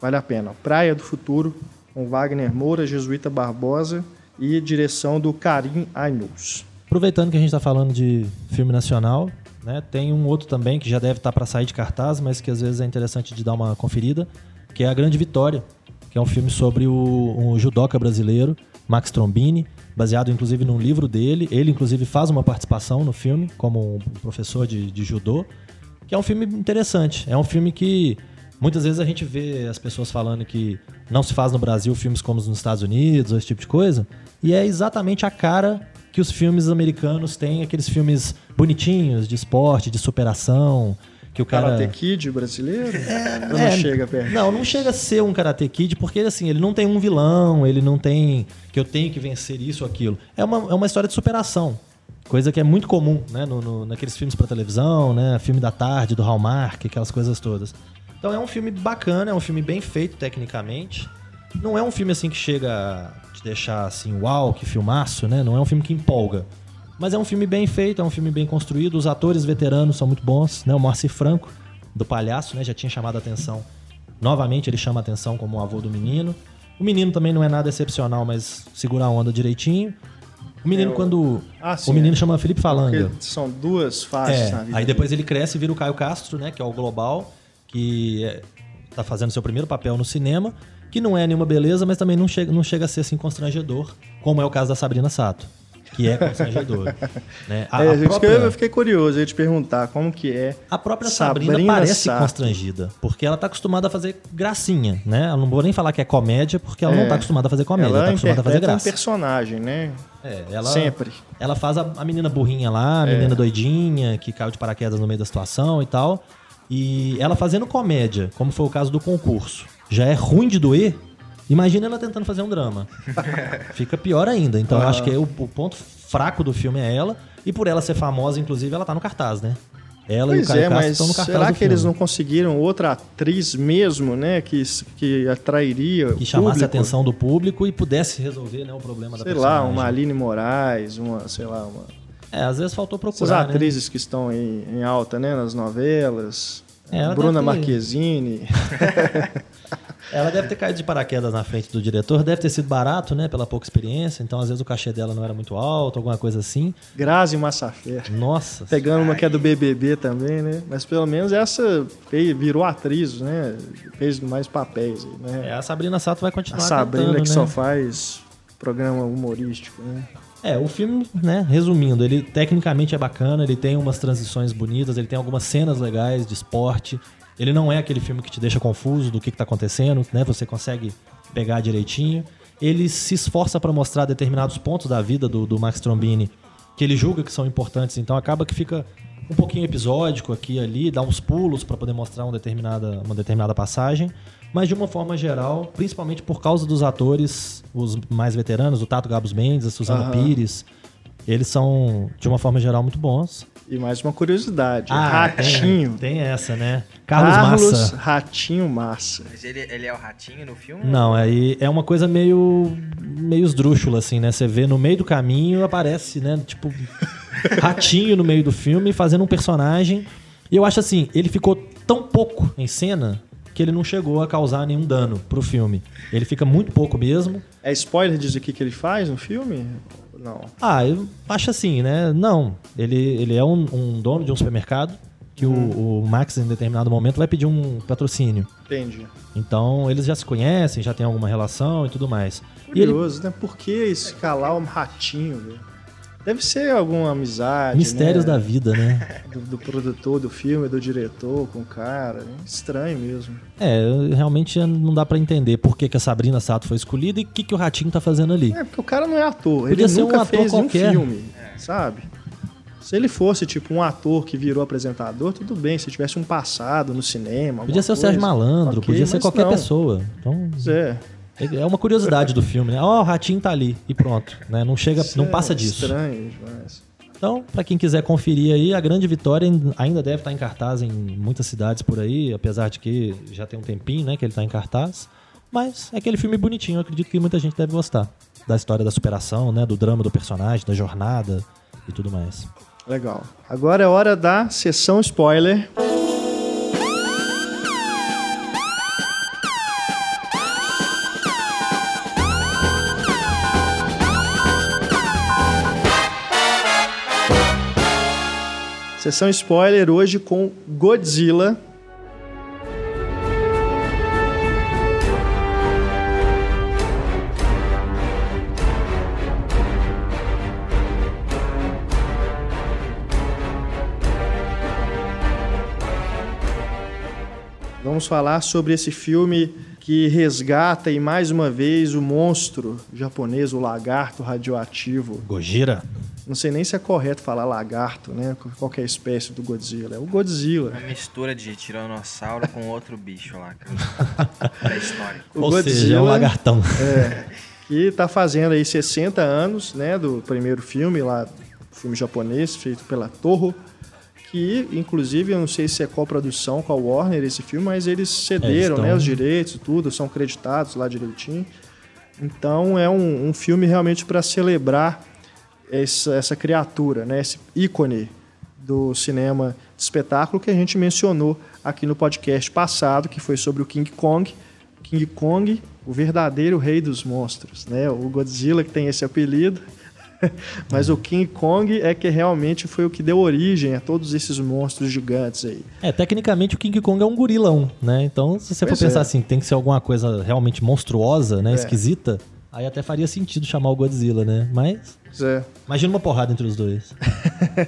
A: vale a pena. Praia do Futuro, com Wagner Moura, Jesuíta Barbosa e direção do Karim Ainus.
E: Aproveitando que a gente está falando de filme nacional, né, tem um outro também que já deve estar tá para sair de cartaz, mas que às vezes é interessante de dar uma conferida, que é A Grande Vitória, que é um filme sobre o, um judoca brasileiro, Max Trombini, baseado inclusive num livro dele. Ele, inclusive, faz uma participação no filme como um professor de, de judô, que é um filme interessante. É um filme que muitas vezes a gente vê as pessoas falando que não se faz no Brasil filmes como nos Estados Unidos ou esse tipo de coisa, e é exatamente a cara que os filmes americanos têm aqueles filmes bonitinhos de esporte, de superação, que o cara
A: Karate Kid brasileiro? É, não é, chega perto.
E: Não, não chega a ser um Karate Kid porque assim, ele não tem um vilão, ele não tem que eu tenho que vencer isso ou aquilo. É uma, é uma história de superação. Coisa que é muito comum, né, no, no naqueles filmes para televisão, né, filme da tarde, do Hallmark, aquelas coisas todas. Então é um filme bacana, é um filme bem feito tecnicamente. Não é um filme assim que chega te deixar assim, uau, que filmaço, né? Não é um filme que empolga. Mas é um filme bem feito, é um filme bem construído. Os atores veteranos são muito bons, né? O Marci Franco, do Palhaço, né? Já tinha chamado a atenção. Novamente ele chama a atenção como o avô do menino. O menino também não é nada excepcional, mas segura a onda direitinho. O menino, é, quando. Ah, sim, o menino é. chama Felipe Falanga.
A: são duas fases
E: é, na vida. Aí depois dele cresce e vira o Caio Castro, né? Que é o Global, que está fazendo seu primeiro papel no cinema que não é nenhuma beleza, mas também não chega, não chega a ser assim constrangedor, como é o caso da Sabrina Sato, que é constrangedor. né?
A: a, é, a própria... Eu fiquei curioso, eu ia te perguntar como que é.
E: A própria Sabrina, Sabrina parece Sato. constrangida, porque ela está acostumada a fazer gracinha, né? Ela não vou nem falar que é comédia, porque ela é. não está acostumada a fazer comédia, ela está acostumada a fazer graça.
A: um personagem, né?
E: É, ela,
A: Sempre.
E: Ela faz a, a menina burrinha lá, a é. menina doidinha, que caiu de paraquedas no meio da situação e tal. E ela fazendo comédia, como foi o caso do concurso já é ruim de doer, imagina ela tentando fazer um drama. Fica pior ainda. Então eu acho que o, o, ponto fraco do filme é ela. E por ela ser famosa, inclusive, ela tá no cartaz, né? Ela
A: pois
E: e o Caio
A: é,
E: Castro estão no cartaz
A: será que
E: filme.
A: eles não conseguiram outra atriz mesmo, né? Que, que atrairia
E: Que chamasse público? a atenção do público e pudesse resolver né, o problema
A: sei
E: da.
A: Sei lá, uma Aline Moraes, uma, sei lá, uma...
E: É, às vezes faltou procurar,
A: Essas
E: né?
A: atrizes né? que estão em, em alta, né? Nas novelas
E: É,
A: Bruna
E: ter-
A: Marquezine.
E: Ela deve ter caído de paraquedas na frente do diretor, deve ter sido barato, né? Pela pouca experiência, então às vezes o cachê dela não era muito alto, alguma coisa assim.
A: Grazi Massafé.
E: Nossa.
A: Pegando uma que é do BBB também, né? Mas pelo menos essa fez- virou atriz, né? Fez mais papéis, aí, né?
E: É, a Sabrina Sato vai
A: A
E: continuar
A: Sabrina
E: cantando,
A: que
E: né?
A: só faz programa humorístico, né?
E: É, o filme, né, resumindo, ele tecnicamente é bacana, ele tem umas transições bonitas, ele tem algumas cenas legais de esporte. Ele não é aquele filme que te deixa confuso do que, que tá acontecendo, né? Você consegue pegar direitinho. Ele se esforça para mostrar determinados pontos da vida do, do Max Trombini que ele julga que são importantes, então acaba que fica um pouquinho episódico aqui e ali, dá uns pulos para poder mostrar uma determinada, uma determinada passagem. Mas de uma forma geral, principalmente por causa dos atores, os mais veteranos, o Tato Gabos Mendes, a Suzana
A: Aham.
E: Pires, eles são, de uma forma geral, muito bons.
A: E mais uma curiosidade.
E: Ah,
A: Ratinho.
E: Tem, tem essa, né? Carlos, Massa.
A: Ratinho Massa.
B: Mas ele, ele é o ratinho no filme?
E: Não, aí é uma coisa meio meio esdrúxula, assim, né? Você vê no meio do caminho, aparece, né? Tipo, ratinho no meio do filme, fazendo um personagem. E eu acho assim, ele ficou tão pouco em cena que ele não chegou a causar nenhum dano pro filme. Ele fica muito pouco mesmo.
A: É spoiler dizer o que, que ele faz no filme? Não.
E: Ah, eu acho assim, né? Não. Ele, ele é um, um dono de um supermercado que o, o Max, em determinado momento, vai pedir um patrocínio.
A: Entendi.
E: Então, eles já se conhecem, já tem alguma relação e tudo mais. E ele,
A: Curioso, né? Por que escalar um ratinho, velho? Deve ser alguma amizade.
E: mistérios
A: né?
E: da vida, né?
A: Do, do produtor do filme, do diretor com o cara. Estranho mesmo.
E: É, realmente não dá pra entender por que, que a Sabrina Sato foi escolhida e o que, que o Ratinho tá fazendo ali.
A: É, porque o cara não é ator.
E: Podia
A: ele
E: ser um
A: nunca
E: ator
A: fez
E: qualquer.
A: filme, sabe? Se ele fosse, tipo, um ator que virou apresentador, tudo bem. Se tivesse um passado no cinema.
E: Podia ser o Sérgio
A: coisa,
E: Malandro,
A: ok,
E: podia ser qualquer
A: não.
E: pessoa. Então,
A: é.
E: É uma curiosidade do filme, né? Ó, o Ratinho tá ali e pronto, né? Não chega,
A: Isso
E: não
A: é
E: passa disso.
A: Estranho demais.
E: Então, pra quem quiser conferir aí, a Grande Vitória ainda deve estar em cartaz em muitas cidades por aí, apesar de que já tem um tempinho, né, que ele tá em cartaz. Mas é aquele filme bonitinho, eu acredito que muita gente deve gostar. Da história da superação, né, do drama do personagem, da jornada e tudo mais.
A: Legal. Agora é hora da sessão spoiler. Sessão spoiler hoje com Godzilla. Vamos falar sobre esse filme que resgata e mais uma vez o monstro japonês, o lagarto radioativo.
E: Gojira?
A: Não sei nem se é correto falar lagarto, né? Qualquer espécie do Godzilla. É o Godzilla.
B: Uma mistura de tiranossauro com outro bicho lá, cara. Da história.
A: O
E: Ou seja, é um lagartão.
A: que está fazendo aí 60 anos, né, do primeiro filme lá, filme japonês feito pela Toho, que inclusive eu não sei se é qual produção, qual Warner esse filme, mas eles cederam,
E: estão-
A: né, os direitos e tudo, são creditados lá direitinho. Então é um, um filme realmente para celebrar essa, essa criatura, né, esse ícone do cinema de espetáculo que a gente mencionou aqui no podcast passado, que foi sobre o King Kong. King Kong, o verdadeiro rei dos monstros, né? O Godzilla que tem esse apelido, mas o King Kong é que realmente foi o que deu origem a todos esses monstros gigantes aí.
E: É, tecnicamente o King Kong é um gorilão, né? Então, se você
A: Pois
E: for pensar
A: é.
E: assim, tem que ser alguma coisa realmente monstruosa, né?
A: É.
E: Esquisita, aí até faria sentido chamar o Godzilla, né? Mas,
A: é,
E: imagina uma porrada entre os dois.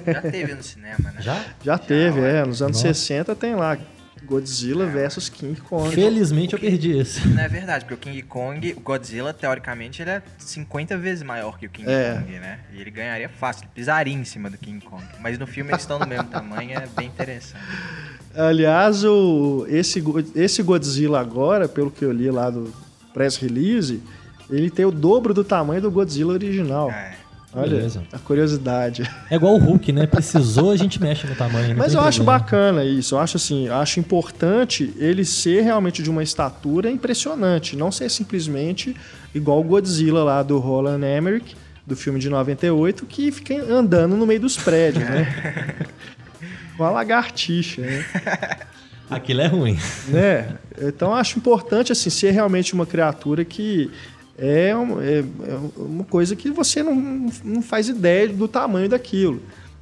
B: Já teve no cinema, né?
E: Já?
A: já teve,
B: ué.
A: é, nos anos
E: Nossa.
A: 60 tem lá Godzilla versus King Kong.
E: Felizmente eu perdi esse.
B: Não é verdade, porque o King Kong, o Godzilla, teoricamente, ele é 50 vezes maior que o King
A: É.
B: Kong, né? E ele ganharia fácil, ele pisaria em cima do King Kong. Mas no filme eles estão do mesmo tamanho, é bem interessante.
A: Aliás, o, esse, esse Godzilla agora, pelo que eu li lá do press release, ele tem o dobro do tamanho do Godzilla original.
B: É.
A: Olha
E: Beleza.
A: a curiosidade.
E: É igual o Hulk, né? Precisou, a gente mexe no tamanho.
A: Mas eu acho
E: problema.
A: bacana isso. Eu acho assim, eu acho importante ele ser realmente de uma estatura impressionante, não ser simplesmente igual o Godzilla lá do Roland Emmerich, do filme de 98, que fica andando no meio dos prédios, né? Com a lagartixa, né?
E: Aquilo é ruim.
A: Né? Então acho importante assim ser realmente uma criatura que é, uma, é, é uma coisa que você não, não faz ideia do tamanho daquilo.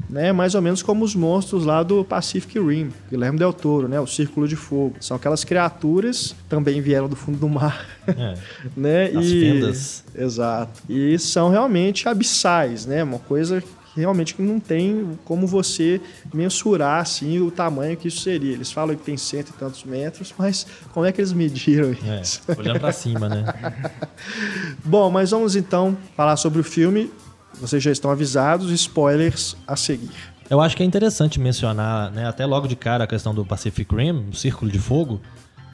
A: Né, mais ou menos como os monstros lá do Pacific Rim, Guilherme Del Toro, né, o Círculo de Fogo. São aquelas criaturas também vieram do fundo do mar, é, né?
E: As e, fendas.
A: Exato. E são realmente abissais, né? Uma coisa realmente não tem como você mensurar assim o tamanho que isso seria. Eles falam que tem cento e tantos metros, mas como é que eles mediram
E: é, isso? É, olhando para cima, né?
A: Bom, mas vamos então falar sobre o filme. Vocês já estão avisados, spoilers a seguir.
E: Eu acho que é interessante mencionar, né, até logo de cara, a questão do Pacific Rim, o Círculo de Fogo,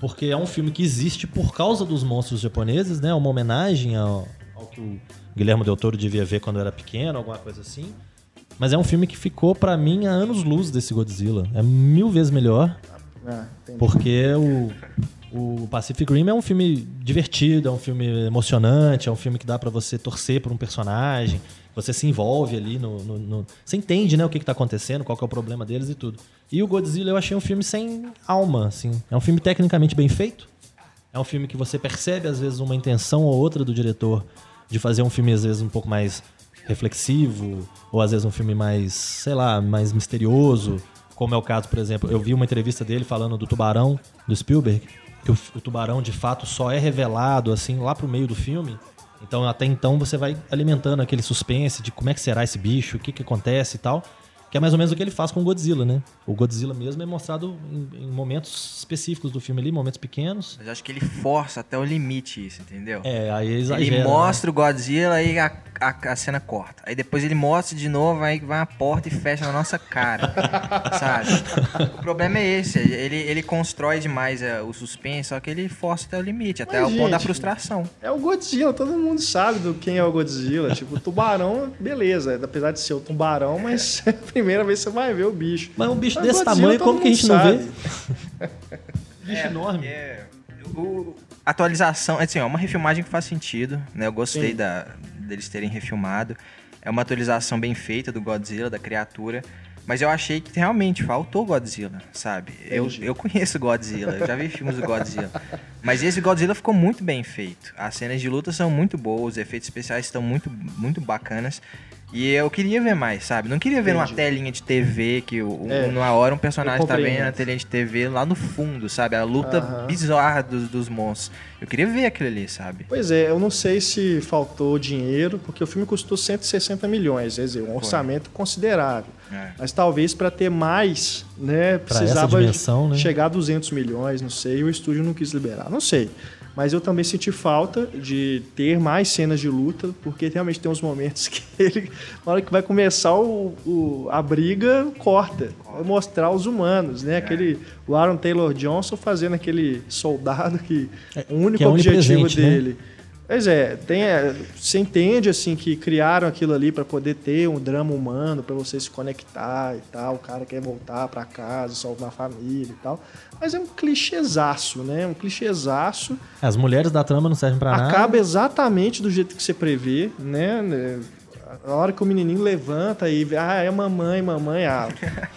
E: porque é um filme que existe por causa dos monstros japoneses, né? Uma homenagem ao, ao que o Guilherme Del Toro devia ver quando era pequeno, alguma coisa assim. Mas é um filme que ficou para mim a anos luz desse Godzilla. É mil vezes melhor. Ah, porque o, o Pacific Rim é um filme divertido, é um filme emocionante, é um filme que dá para você torcer por um personagem, você se envolve ali no, no, no, Você entende, né, o que, que tá acontecendo, qual que é o problema deles e tudo. E o Godzilla eu achei um filme sem alma, assim. É um filme tecnicamente bem feito. É um filme que você percebe, às vezes, uma intenção ou outra do diretor de fazer um filme, às vezes, um pouco mais reflexivo, ou às vezes um filme mais, sei lá, mais misterioso, como é o caso, por exemplo, eu vi uma entrevista dele falando do tubarão do Spielberg, que o, o tubarão de fato só é revelado assim lá pro meio do filme. Então até então você vai alimentando aquele suspense de como é que será esse bicho, o que que acontece e tal. Que é mais ou menos o que ele faz com o Godzilla, né? O Godzilla mesmo é mostrado em, em momentos específicos do filme ali, momentos pequenos.
B: Mas acho que ele força até o limite isso, entendeu?
E: É, aí exagera.
B: Ele mostra né? o Godzilla e a, a, a, cena corta. Aí depois ele mostra de novo, aí vai a porta e fecha na nossa cara. sabe? O problema é esse. Ele, ele constrói demais é, o suspense, só que ele força até o limite, até Mas, o gente, ponto da frustração.
A: É o Godzilla, todo mundo sabe do quem é o Godzilla. tipo, o tubarão, beleza. Apesar de ser o tubarão, mas é primeira vez que você vai ver o bicho.
E: Mas um bicho Mas desse Godzilla, tamanho, como que a gente sabe. não vê?
B: bicho é, enorme. É, o, atualização, assim, é uma refilmagem que faz sentido, né? Eu gostei da, deles terem refilmado. É uma atualização bem feita do Godzilla, da criatura. Mas eu achei que realmente faltou Godzilla, sabe? Eu, eu conheço Godzilla, eu já vi filmes do Godzilla. Mas esse Godzilla ficou muito bem feito. As cenas de luta são muito boas, os efeitos especiais estão muito, muito bacanas. E eu queria ver mais, sabe? Não queria ver Entendi. numa telinha de TV que é, numa hora um personagem tá vendo na telinha de TV lá no fundo, sabe? A luta bizarra dos, dos monstros. Eu queria ver aquilo ali, sabe?
A: Pois é, eu não sei se faltou dinheiro, porque o filme custou 160 milhões, quer dizer, um orçamento Foi. considerável. É. Mas talvez para ter mais, né, precisava dimensão, né? chegar a 200 milhões, não sei, e o estúdio não quis liberar. Não sei. Mas eu também senti falta de ter mais cenas de luta, porque realmente tem uns momentos que ele, na hora que vai começar o, o a briga, corta. Vai mostrar os humanos, né? É. Aquele, o Aaron Taylor Johnson fazendo aquele soldado que é, o único que é objetivo né? dele. Né? Pois é, tem, é, você entende assim que criaram aquilo ali para poder ter um drama humano, para você se conectar e tal. O cara quer voltar para casa, salvar a família e tal. Mas é um clichêzaço, né? Um clichêzaço.
E: As mulheres da trama não servem para nada.
A: Acaba exatamente do jeito que você prevê, né? A hora que o menininho levanta e ah, é mamãe, mamãe, ah,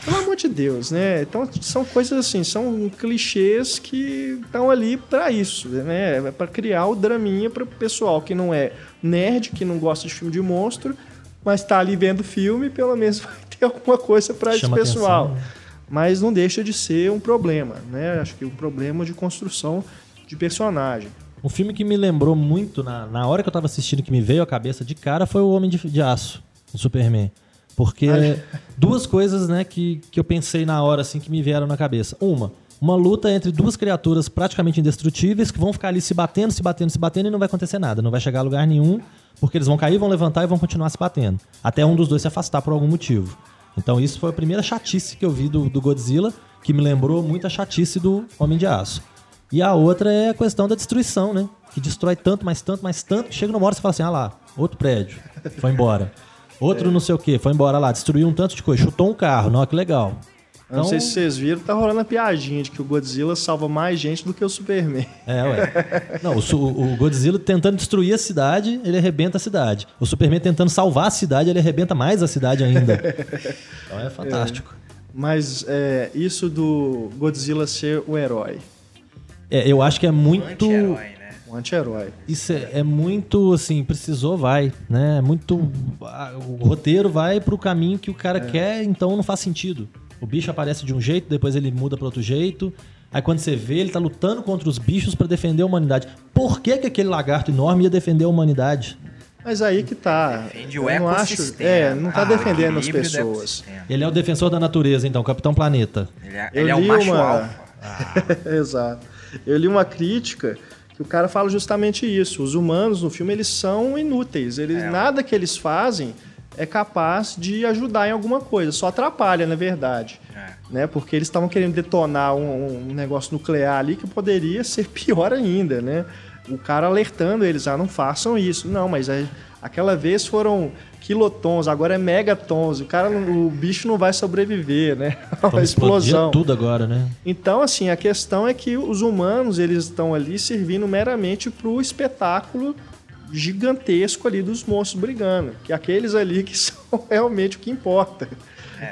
A: pelo amor de Deus, né? Então são coisas assim, são clichês que estão ali para isso, né? É para criar o draminha para o pessoal que não é nerd, que não gosta de filme de monstro, mas está ali vendo filme, pelo menos vai ter alguma coisa para esse pessoal. Atenção, né? Mas não deixa de ser um problema, né? Acho que um problema de construção de personagem.
E: Um filme que me lembrou muito, na, na hora que eu tava assistindo, que me veio à cabeça de cara, foi O Homem de, de Aço, o Superman. Porque duas coisas, né, que, que eu pensei na hora, assim, que me vieram na cabeça. Uma, uma luta entre duas criaturas praticamente indestrutíveis que vão ficar ali se batendo, se batendo, se batendo e não vai acontecer nada. Não vai chegar a lugar nenhum, porque eles vão cair, vão levantar e vão continuar se batendo. Até um dos dois se afastar por algum motivo. Então isso foi a primeira chatice que eu vi do, do Godzilla, que me lembrou muito a chatice do Homem de Aço. E a outra é a questão da destruição, né? Que destrói tanto, mais tanto, mais tanto, que chega numa hora e fala assim, ah lá, outro prédio, foi embora. Outro é. não sei o que, foi embora lá, destruiu um tanto de coisa, chutou um carro, não, que legal.
A: Então... Não sei se vocês viram, tá rolando a piadinha de que o Godzilla salva mais gente do que o Superman.
E: É, ué. Não, o, o, Godzilla tentando destruir a cidade, ele arrebenta a cidade. O Superman tentando salvar a cidade, ele arrebenta mais a cidade ainda. Então é fantástico.
A: É. Mas é, isso do Godzilla ser o herói,
E: É, eu acho que é muito.
B: Anti-herói, né?
A: o anti-herói.
E: Isso é, é muito assim, precisou, vai, né? É muito. a- O roteiro vai pro caminho que o cara quer, então não faz sentido. O bicho aparece de um jeito, depois ele muda pra outro jeito. Aí quando você vê, ele tá lutando contra os bichos pra defender a humanidade. Por que, que aquele lagarto enorme ia defender a humanidade?
A: Mas aí que tá.
B: Defende
A: Eu
B: o
A: não acho, é, não tá
B: Ah,
A: defendendo as pessoas.
E: Ele é o defensor da natureza, então, Capitão Planeta.
B: Ele é, ele é o macho
A: uma-
B: alfa.
A: Exato. Eu li uma crítica que o cara fala justamente isso. Os humanos no filme eles são inúteis. Eles,
B: É.
A: Nada que eles fazem é capaz de ajudar em alguma coisa. Só atrapalha, na verdade.
B: É.
A: Né? Porque eles estavam querendo detonar um, um negócio nuclear ali que poderia ser pior ainda, né? O cara alertando eles, ah, não façam isso. Não, mas aí, aquela vez foram quilotons, agora é megatons. O cara, não- o bicho não vai sobreviver, né? A
E: Vamos explodir
A: explosão.
E: tudo agora, né?
A: Então, assim, a questão é que os humanos eles estão ali servindo meramente para o espetáculo gigantesco ali dos monstros brigando, que aqueles ali que são realmente o que importa,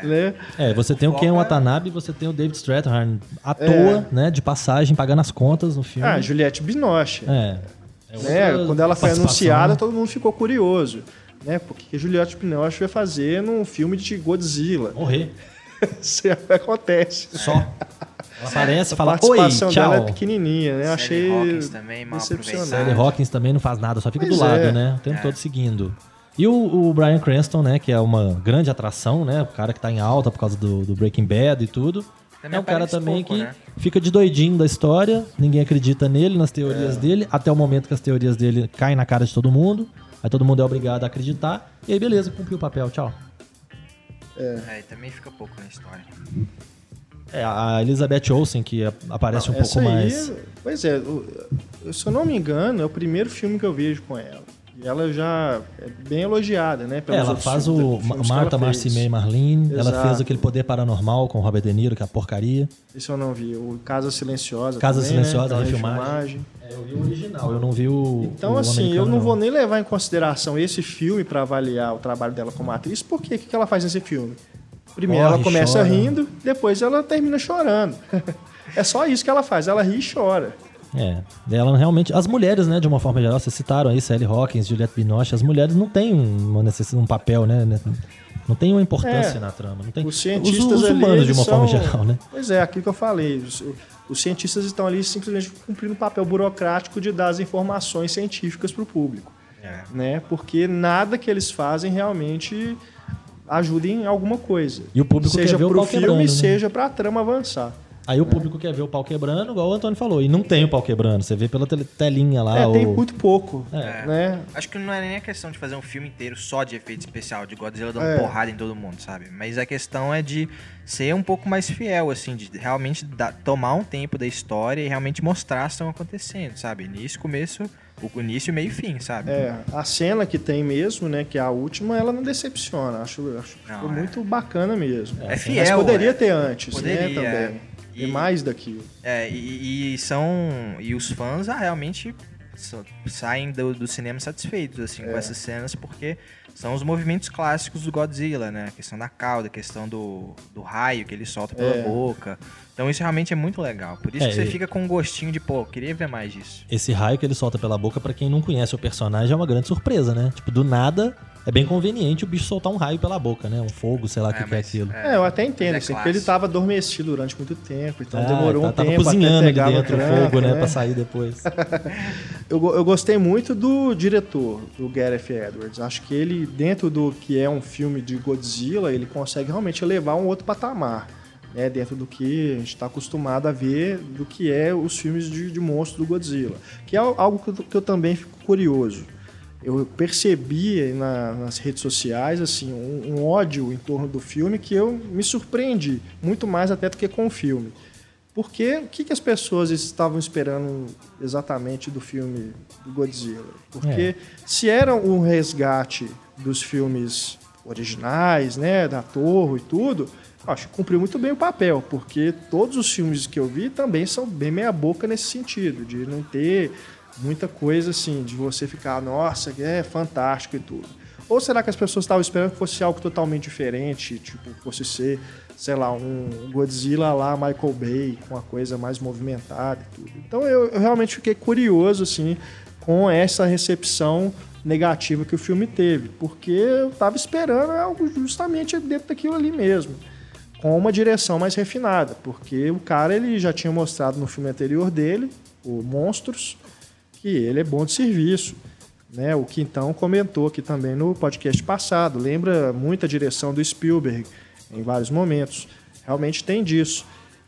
A: né?
E: É, você tem o Ken
B: é-
E: Watanabe e você tem o David Strathairn à toa, né? De passagem, pagando as contas no filme.
A: É. Ah, Juliette Binoche,
E: É. É
A: né?
E: outra
A: Quando ela foi anunciada, todo mundo ficou curioso, né? Porque que Juliette Binoche vai fazer num filme de Godzilla?
E: Morrer.
A: Isso acontece.
E: Só. Ela aparece e
A: A
E: fala, oi,
A: participação
E: tchau.
A: dela é pequenininha, né? Eu achei
B: Sally Hawkins também, mal.
E: Sally Hawkins também não faz nada, só fica
A: Pois
E: do lado,
A: é.
E: né? O tempo
B: É.
E: todo seguindo. E o, o Bryan Cranston, né? Que é uma grande atração, né? O cara que tá em alta por causa do, do Breaking Bad e tudo.
B: Também
E: é um cara também
B: pouco,
E: que
B: né?
E: fica de doidinho da história, ninguém acredita nele, nas
A: É.
E: teorias dele, até o momento que as teorias dele caem na cara de todo mundo. Aí todo mundo é obrigado a acreditar. E aí, beleza, cumpriu o papel, tchau.
B: É, e também fica pouco na história.
E: É, a Elizabeth Olsen, que aparece um
A: Essa
E: pouco
A: aí,
E: mais.
A: Pois é, o- se eu não me engano, é o primeiro filme que eu vejo com ela. E ela já é bem elogiada, né?
E: É,
A: pelos
E: ela faz o
A: ela
E: Marta. Marcy May Marlene. Ela
A: Exato.
E: fez aquele Poder Paranormal com o Robert De Niro, que é a porcaria.
A: Esse eu não vi. O Casa Silenciosa.
E: Casa
A: também,
E: Silenciosa,
A: né?
E: a
A: Aquela
E: refilmagem. É, eu vi o original, eu não vi o.
A: Então,
E: o
A: assim, eu
E: americano,
A: não vou nem levar em consideração esse filme para avaliar o trabalho dela como atriz, porque o que que ela faz nesse filme? Primeiro
E: Corre,
A: ela começa
E: chora.
A: rindo, depois ela termina chorando. é só isso que ela faz, ela ri e chora.
E: É, ela realmente. As mulheres, né, de uma forma geral, vocês citaram aí, Sally Hawkins, Juliette Binoche, as mulheres não têm uma necessidade, um papel, né? né, Não tem uma importância
A: É.
E: na trama. Não tem,
A: Os cientistas
E: os, os
A: ali,
E: humanos, de uma forma
A: são-
E: geral, né?
A: Pois é, aquilo que eu falei. Os, os cientistas estão ali simplesmente cumprindo o papel burocrático de dar as informações científicas para o público.
B: É.
A: Né? Porque nada que eles fazem realmente ajuda em alguma coisa.
E: E o público
A: seja
E: ver o
A: filme,
E: né?
A: seja para a trama avançar.
E: Aí o público quer ver o pau quebrando, igual o Antônio falou. E não tem o pau quebrando. Você vê pela telinha lá.
A: é,
E: o...
A: tem muito pouco.
E: É.
A: Né?
B: Acho que não é nem a questão de fazer um filme inteiro só de efeito especial, de Godzilla dando
A: É.
B: porrada em todo mundo, sabe? Mas a questão é de ser um pouco mais fiel, assim, de realmente dar- tomar um tempo da história e realmente mostrar as que estão acontecendo, sabe? Início, começo, o início, meio e fim, sabe?
A: É, a cena que tem mesmo, né, que é a última, ela não decepciona. Acho, acho que
B: Não,
A: ficou
B: é.
A: muito bacana mesmo.
B: É
A: Mas
B: fiel,
A: poderia
B: é.
A: ter antes,
B: Poderia,
A: né, também.
B: É.
A: E,
B: E-
A: mais daquilo.
B: É, e, e são. E os fãs ah, realmente sa- saem do, do cinema satisfeitos, assim,
A: É.
B: com essas cenas, porque são os movimentos clássicos do Godzilla, né? A questão da cauda, a questão do, do raio que ele solta pela
A: É.
B: boca. Então isso realmente é muito legal. Por isso
E: É,
B: que você
E: e-
B: fica com um gostinho de, pô, queria ver mais disso.
E: Esse raio que ele solta pela boca, pra quem não conhece o personagem, é uma grande surpresa, né? Tipo, do nada, é bem conveniente o bicho soltar um raio pela boca, né? Um fogo, sei lá o que, que é aquilo.
A: É, eu até entendo,
B: é
A: assim, porque ele estava adormecido durante muito tempo, então
E: Ah,
A: demorou
E: tá-
A: um
E: tava
A: tempo
E: cozinhando
A: até
E: ali dentro o fogo, né? Pra sair depois.
A: Eu, eu gostei muito do diretor, do Gareth Edwards. Acho que ele, dentro do que é um filme de Godzilla, ele consegue realmente levar um outro patamar. Né, dentro do que a gente está acostumado a ver do que é os filmes de, de monstros do Godzilla. Que é algo que eu, que eu também fico curioso. Eu percebi na- nas redes sociais assim um, um ódio em torno do filme que eu me surpreendi muito mais até do que com o filme. Porque o que, que as pessoas estavam esperando exatamente do filme do Godzilla? Porque se era um resgate dos filmes originais, né, da Torre e tudo, acho que cumpriu muito bem o papel, porque todos os filmes que eu vi também são bem meia boca nesse sentido, de não ter muita coisa assim, de você ficar, nossa, é fantástico e tudo. Ou será que as pessoas estavam esperando que fosse algo totalmente diferente, tipo, fosse ser, sei lá, um Godzilla lá, Michael Bay, com uma coisa mais movimentada e tudo. Então eu, eu realmente fiquei curioso, assim, com essa recepção negativa que o filme teve, porque eu estava esperando algo justamente dentro daquilo ali mesmo, com uma direção mais refinada, porque o cara ele já tinha mostrado no filme anterior dele, o Monstros, que ele é bom de serviço. Né? O Quintão comentou aqui também no podcast passado. Lembra muito a direção do Spielberg em vários momentos. Realmente tem disso.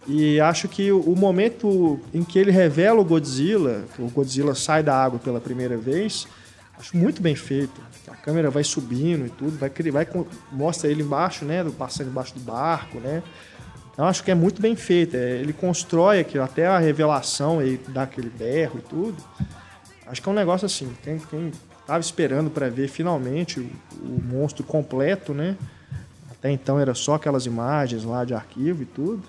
A: E acho que o momento em que ele revela o Godzilla, que o Godzilla sai da água pela primeira vez, acho muito bem feito. A câmera vai subindo e tudo, vai, vai mostra ele embaixo, né, passando embaixo do barco, né? Então acho que é muito bem feito. É, ele constrói aquilo, até a revelação, ele dá aquele berro e tudo. Acho que é um negócio assim, quem, quem tava esperando para ver finalmente o, o, monstro completo, né? Até então era só aquelas imagens lá de arquivo e tudo.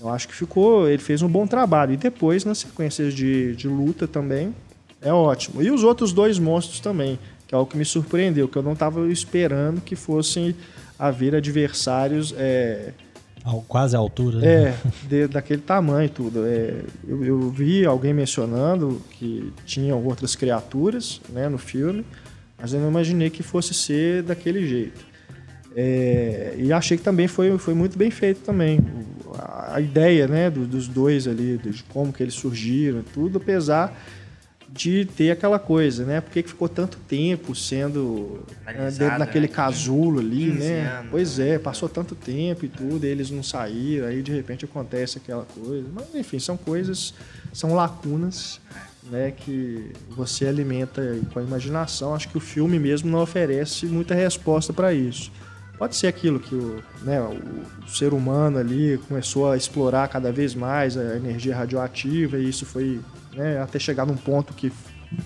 A: Eu acho que ficou, ele fez um bom trabalho. E depois, nas sequências de, de luta também, é ótimo. E os outros dois monstros também, que é o que me surpreendeu, que eu não estava esperando que fossem haver adversários é,
E: Quase a altura. Né?
A: É, de, daquele tamanho tudo. É, eu, eu, vi alguém mencionando que tinham outras criaturas né, no filme, mas eu não imaginei que fosse ser daquele jeito. É, e achei que também foi, foi muito bem feito também. A, a ideia né, do, dos dois ali, de como que eles surgiram, tudo, apesar de ter aquela coisa, né? Por que ficou tanto tempo sendo né, dentro daquele né? casulo ali, né? Anos, pois é, passou tanto tempo e tudo, e eles não saíram, aí de repente acontece aquela coisa. Mas enfim, são coisas, são lacunas, né? Que você alimenta com a imaginação. Acho que o filme mesmo não oferece muita resposta para isso. Pode ser aquilo que o, né, o ser humano ali começou a explorar cada vez mais a energia radioativa e isso foi né, até chegar num ponto que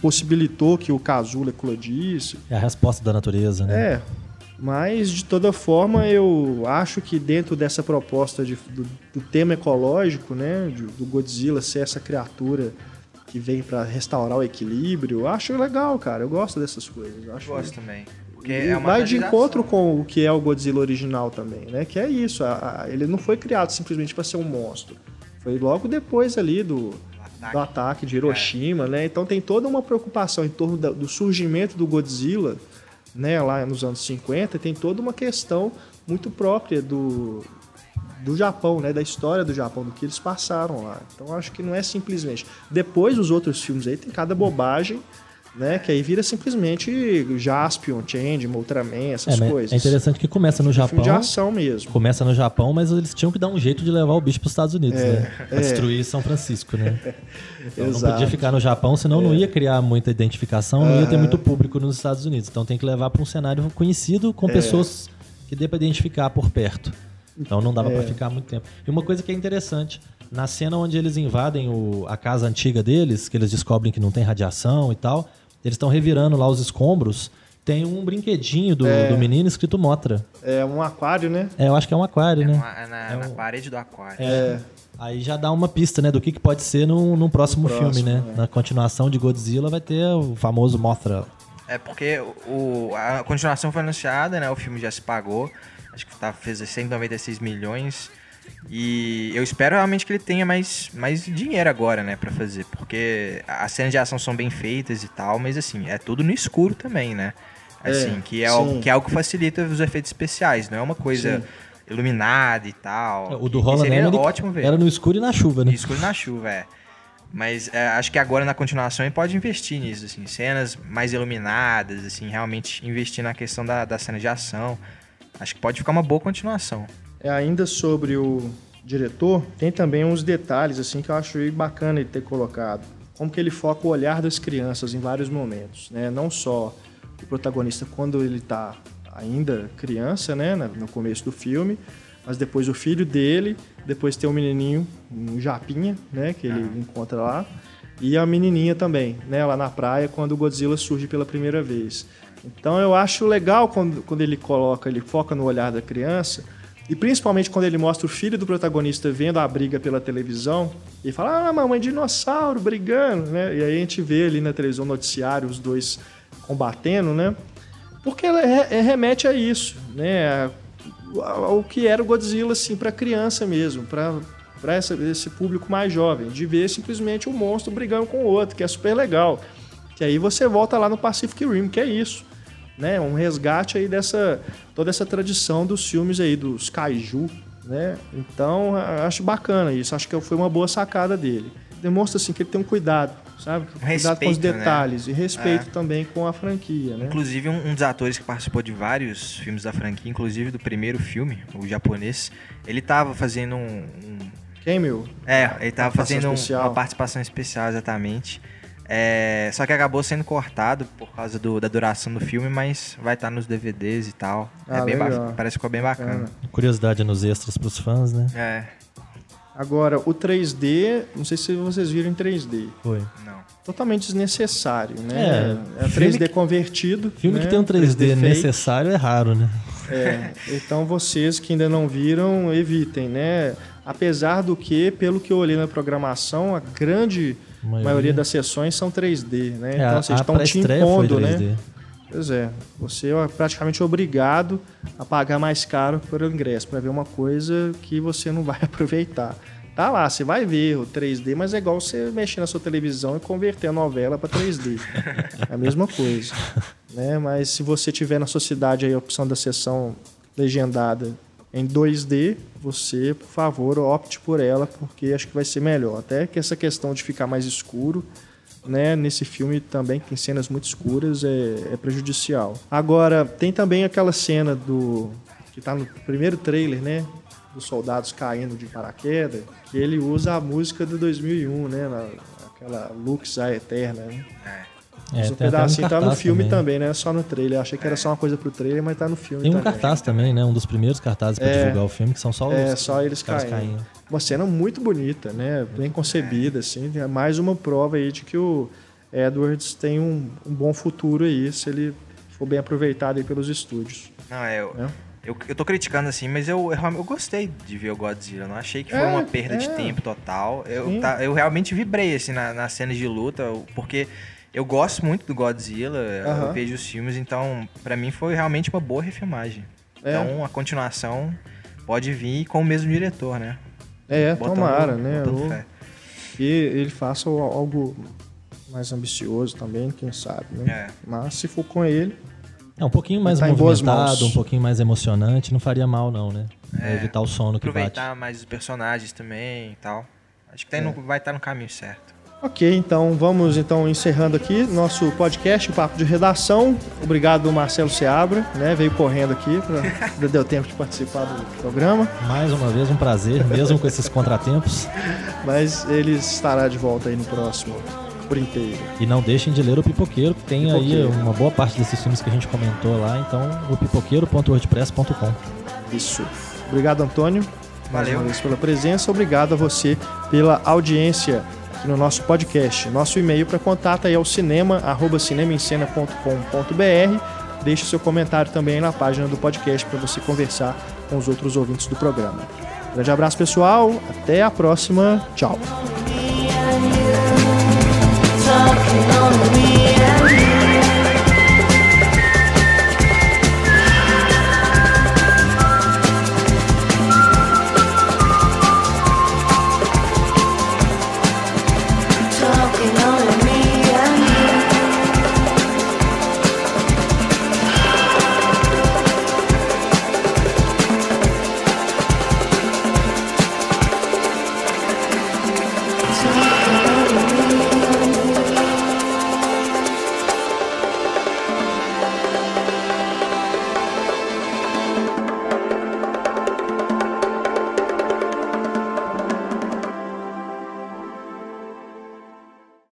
A: possibilitou que o casulo eclodisse.
E: É a resposta da natureza, né?
A: É, mas de toda forma eu acho que dentro dessa proposta de, do, do, tema ecológico, né, do Godzilla ser essa criatura que vem para restaurar o equilíbrio, eu acho legal, cara. Eu gosto dessas coisas. Eu acho
B: gosto também.
A: Porque é vai de encontro com o que é o Godzilla original também, né? Que é isso. A, a, ele não foi criado simplesmente para ser um monstro. Foi logo depois ali do ataque. do ataque de Hiroshima, é. né? Então tem toda uma preocupação em torno da, do surgimento do Godzilla, né? Lá nos anos 50, tem toda uma questão muito própria do, do Japão, né? Da história do Japão, do que eles passaram lá. Então acho que não é simplesmente. Depois os outros filmes aí tem cada bobagem né? Que aí vira simplesmente Jaspion, Changeman, Ultraman, essas
E: é,
A: coisas.
E: É interessante que começa no Japão. Filme
A: de ação mesmo.
E: Começa no Japão, mas eles tinham que dar um jeito de levar o bicho para os Estados Unidos, é, né? Pra é. destruir São Francisco, né? Então não podia ficar no Japão, senão não é. ia criar muita identificação, não ia ter muito público nos Estados Unidos. Então tem que levar para um cenário conhecido com é. pessoas que dê para identificar por perto. Então não dava é. para ficar muito tempo. E uma coisa que é interessante, na cena onde eles invadem o, a casa antiga deles, que eles descobrem que não tem radiação e tal, eles estão revirando lá os escombros. Tem um brinquedinho do, é, do menino escrito Motra.
A: É um aquário, né?
E: É, eu acho que é um aquário,
B: é
E: né?
B: Uma, é na,
E: é
B: na parede do aquário.
E: É. Aí já dá uma pista, né, do que, que pode ser num, num próximo, próximo filme, né? É. Na continuação de Godzilla vai ter o famoso Mothra.
B: É porque o, a continuação foi anunciada, né? O filme já se pagou. Acho que tá, fez 196 milhões. E eu espero realmente que ele tenha mais, mais dinheiro agora, né, para fazer, porque as cenas de ação são bem feitas e tal, mas assim, é tudo no escuro também, né? Assim, é, que, é algo, que é algo que facilita os efeitos especiais, não é uma coisa sim. iluminada e tal.
E: O do Holland Emmerich
B: ótimo ver.
E: era no escuro e na chuva, né? No
B: escuro e na chuva, é. Mas é, acho que agora na continuação ele pode investir nisso, assim, cenas mais iluminadas, assim, realmente investir na questão da, da cena de ação. Acho que pode ficar uma boa continuação.
A: É, ainda sobre o diretor, tem também uns detalhes assim que eu acho bacana ele ter colocado. Como que ele foca o olhar das crianças em vários momentos, né? Não só o protagonista quando ele está ainda criança, né, no começo do filme, mas depois o filho dele, depois tem um menininho, um japinha, né, que ele ah. encontra lá, e a menininha também, né, lá na praia quando o Godzilla surge pela primeira vez. Então eu acho legal quando, quando ele coloca, ele foca no olhar da criança, e principalmente quando ele mostra o filho do protagonista vendo a briga pela televisão e fala: Ah, mamãe, dinossauro brigando, né? E aí a gente vê ali na televisão noticiário os dois combatendo, né? Porque é, é, remete a isso, né? Ao que era o Godzilla, assim, para criança mesmo, para esse público mais jovem, de ver simplesmente um monstro brigando com o outro, que é super legal. Que aí você volta lá no Pacific Rim, que é isso. Né? Um resgate aí dessa toda essa tradição dos filmes aí dos kaiju, né? Então, acho bacana isso, acho que foi uma boa sacada dele. Demonstra assim que ele tem um cuidado sabe?
B: Um respeito,
A: Cuidado com os
B: né?
A: detalhes e respeito
B: É.
A: também com a franquia, né?
B: Inclusive, um, dos atores que participou de vários filmes da franquia, inclusive do primeiro filme, o japonês, ele tava fazendo um. um-
A: Cameo.
B: é, ele tava
A: Participação
B: fazendo um-
A: especial.
B: uma participação especial, exatamente. É, só que acabou sendo cortado por causa do- da duração do filme, mas vai estar nos DVDs e tal.
A: Ah,
B: é bem ba- parece que ficou bem bacana.
A: Bacana.
E: Curiosidade nos extras pros fãs, né?
B: É,
A: Agora, o 3D, não sei se vocês viram em 3D.
E: Foi.
B: não.
A: Totalmente desnecessário, né? É,
E: filme
A: 3D
E: que-
A: convertido.
E: Filme
A: né?
E: que tem um 3D,
A: fake.
E: necessário é raro, né?
A: É, então vocês que ainda não viram, evitem, né? Apesar do que, pelo que eu olhei na programação, a grande
E: Maioria.
A: maioria, das sessões são 3D, né?
E: É,
A: então vocês
E: a
A: estão te impondo,
E: 3D.
A: né? Pois é, você é praticamente obrigado a pagar mais caro pelo ingresso para ver uma coisa que você não vai aproveitar. Tá lá, você vai ver o 3D, mas é igual você mexer na sua televisão e converter a novela para 3D. É a mesma coisa. Né? Mas se você tiver na sua cidade aí a opção da sessão legendada em 2D, você, por favor, opte por ela, porque acho que vai ser melhor. Até que essa questão de ficar mais escuro, né, nesse filme também que tem cenas muito escuras, é, é prejudicial. Agora, tem também aquela cena do. que tá no primeiro trailer, né? Dos soldados caindo de paraquedas, que ele usa a música do 2001, né? na- aquela Lux a Eterna, né?
B: É.
E: É,
A: Mas
E: um
A: pedacinho tá no
E: cartaz
A: filme
E: também.
A: também. né? Só no trailer. Eu achei que era só uma coisa pro trailer, mas tá no filme
E: Tem um
A: também.
E: cartaz também, né? Um dos primeiros cartazes pra
A: É.
E: divulgar o filme, que são só os
A: É, só eles
E: caras
A: caindo. Uma cena muito bonita, né? Bem concebida, assim. É mais uma prova aí de que o Edwards tem um, um bom futuro aí, se ele for bem aproveitado aí pelos estúdios.
B: Não, é. Eu,
A: É.
B: eu, eu tô criticando assim, mas eu, eu, eu gostei de ver o Godzilla. Eu não achei que foi
A: É,
B: uma perda de
A: é.
B: tempo total. Eu, tá- eu realmente vibrei assim na- nas cenas de luta, porque eu gosto muito do Godzilla, eu vejo os filmes, então pra mim foi realmente uma boa refilmagem.
A: É.
B: Então a continuação pode vir com o mesmo diretor, né?
A: É,
B: Botando-
A: tomara, né?
B: botando
A: que ele faça algo mais ambicioso também, quem sabe, né?
B: É.
A: Mas se for com ele,
E: É um pouquinho mais
A: Tá em boas
E: movimentado, um pouquinho mais emocionante, não faria mal não, né? É, evitar o sono que bate.
B: Aproveitar mais os personagens também e tal. Acho que tá
A: É.
B: no- vai estar no caminho certo.
A: Ok, então vamos então encerrando aqui nosso podcast, o Papo de Redação. Obrigado, Marcelo Seabra, né? Veio correndo aqui, pra, deu tempo de participar do programa,
E: Mais uma vez um prazer, mesmo com esses contratempos.
A: mas ele estará de volta aí no próximo por inteiro.
E: E não deixem de ler o Pipoqueiro, que tem aí
A: Pipoqueiro.
E: uma boa parte desses filmes que a gente comentou lá. Então, o pipoqueiro.wordpress.com.
A: Isso. Obrigado, Antônio, mais
B: Valeu.
A: uma vez pela presença. Obrigado a você pela audiência aqui no nosso podcast. Nosso e-mail para contato é o cinema, arroba cinemaencena.com.br. Deixe seu comentário também na página do podcast para você conversar com os outros ouvintes do programa. Grande abraço, pessoal. Até a próxima. Tchau.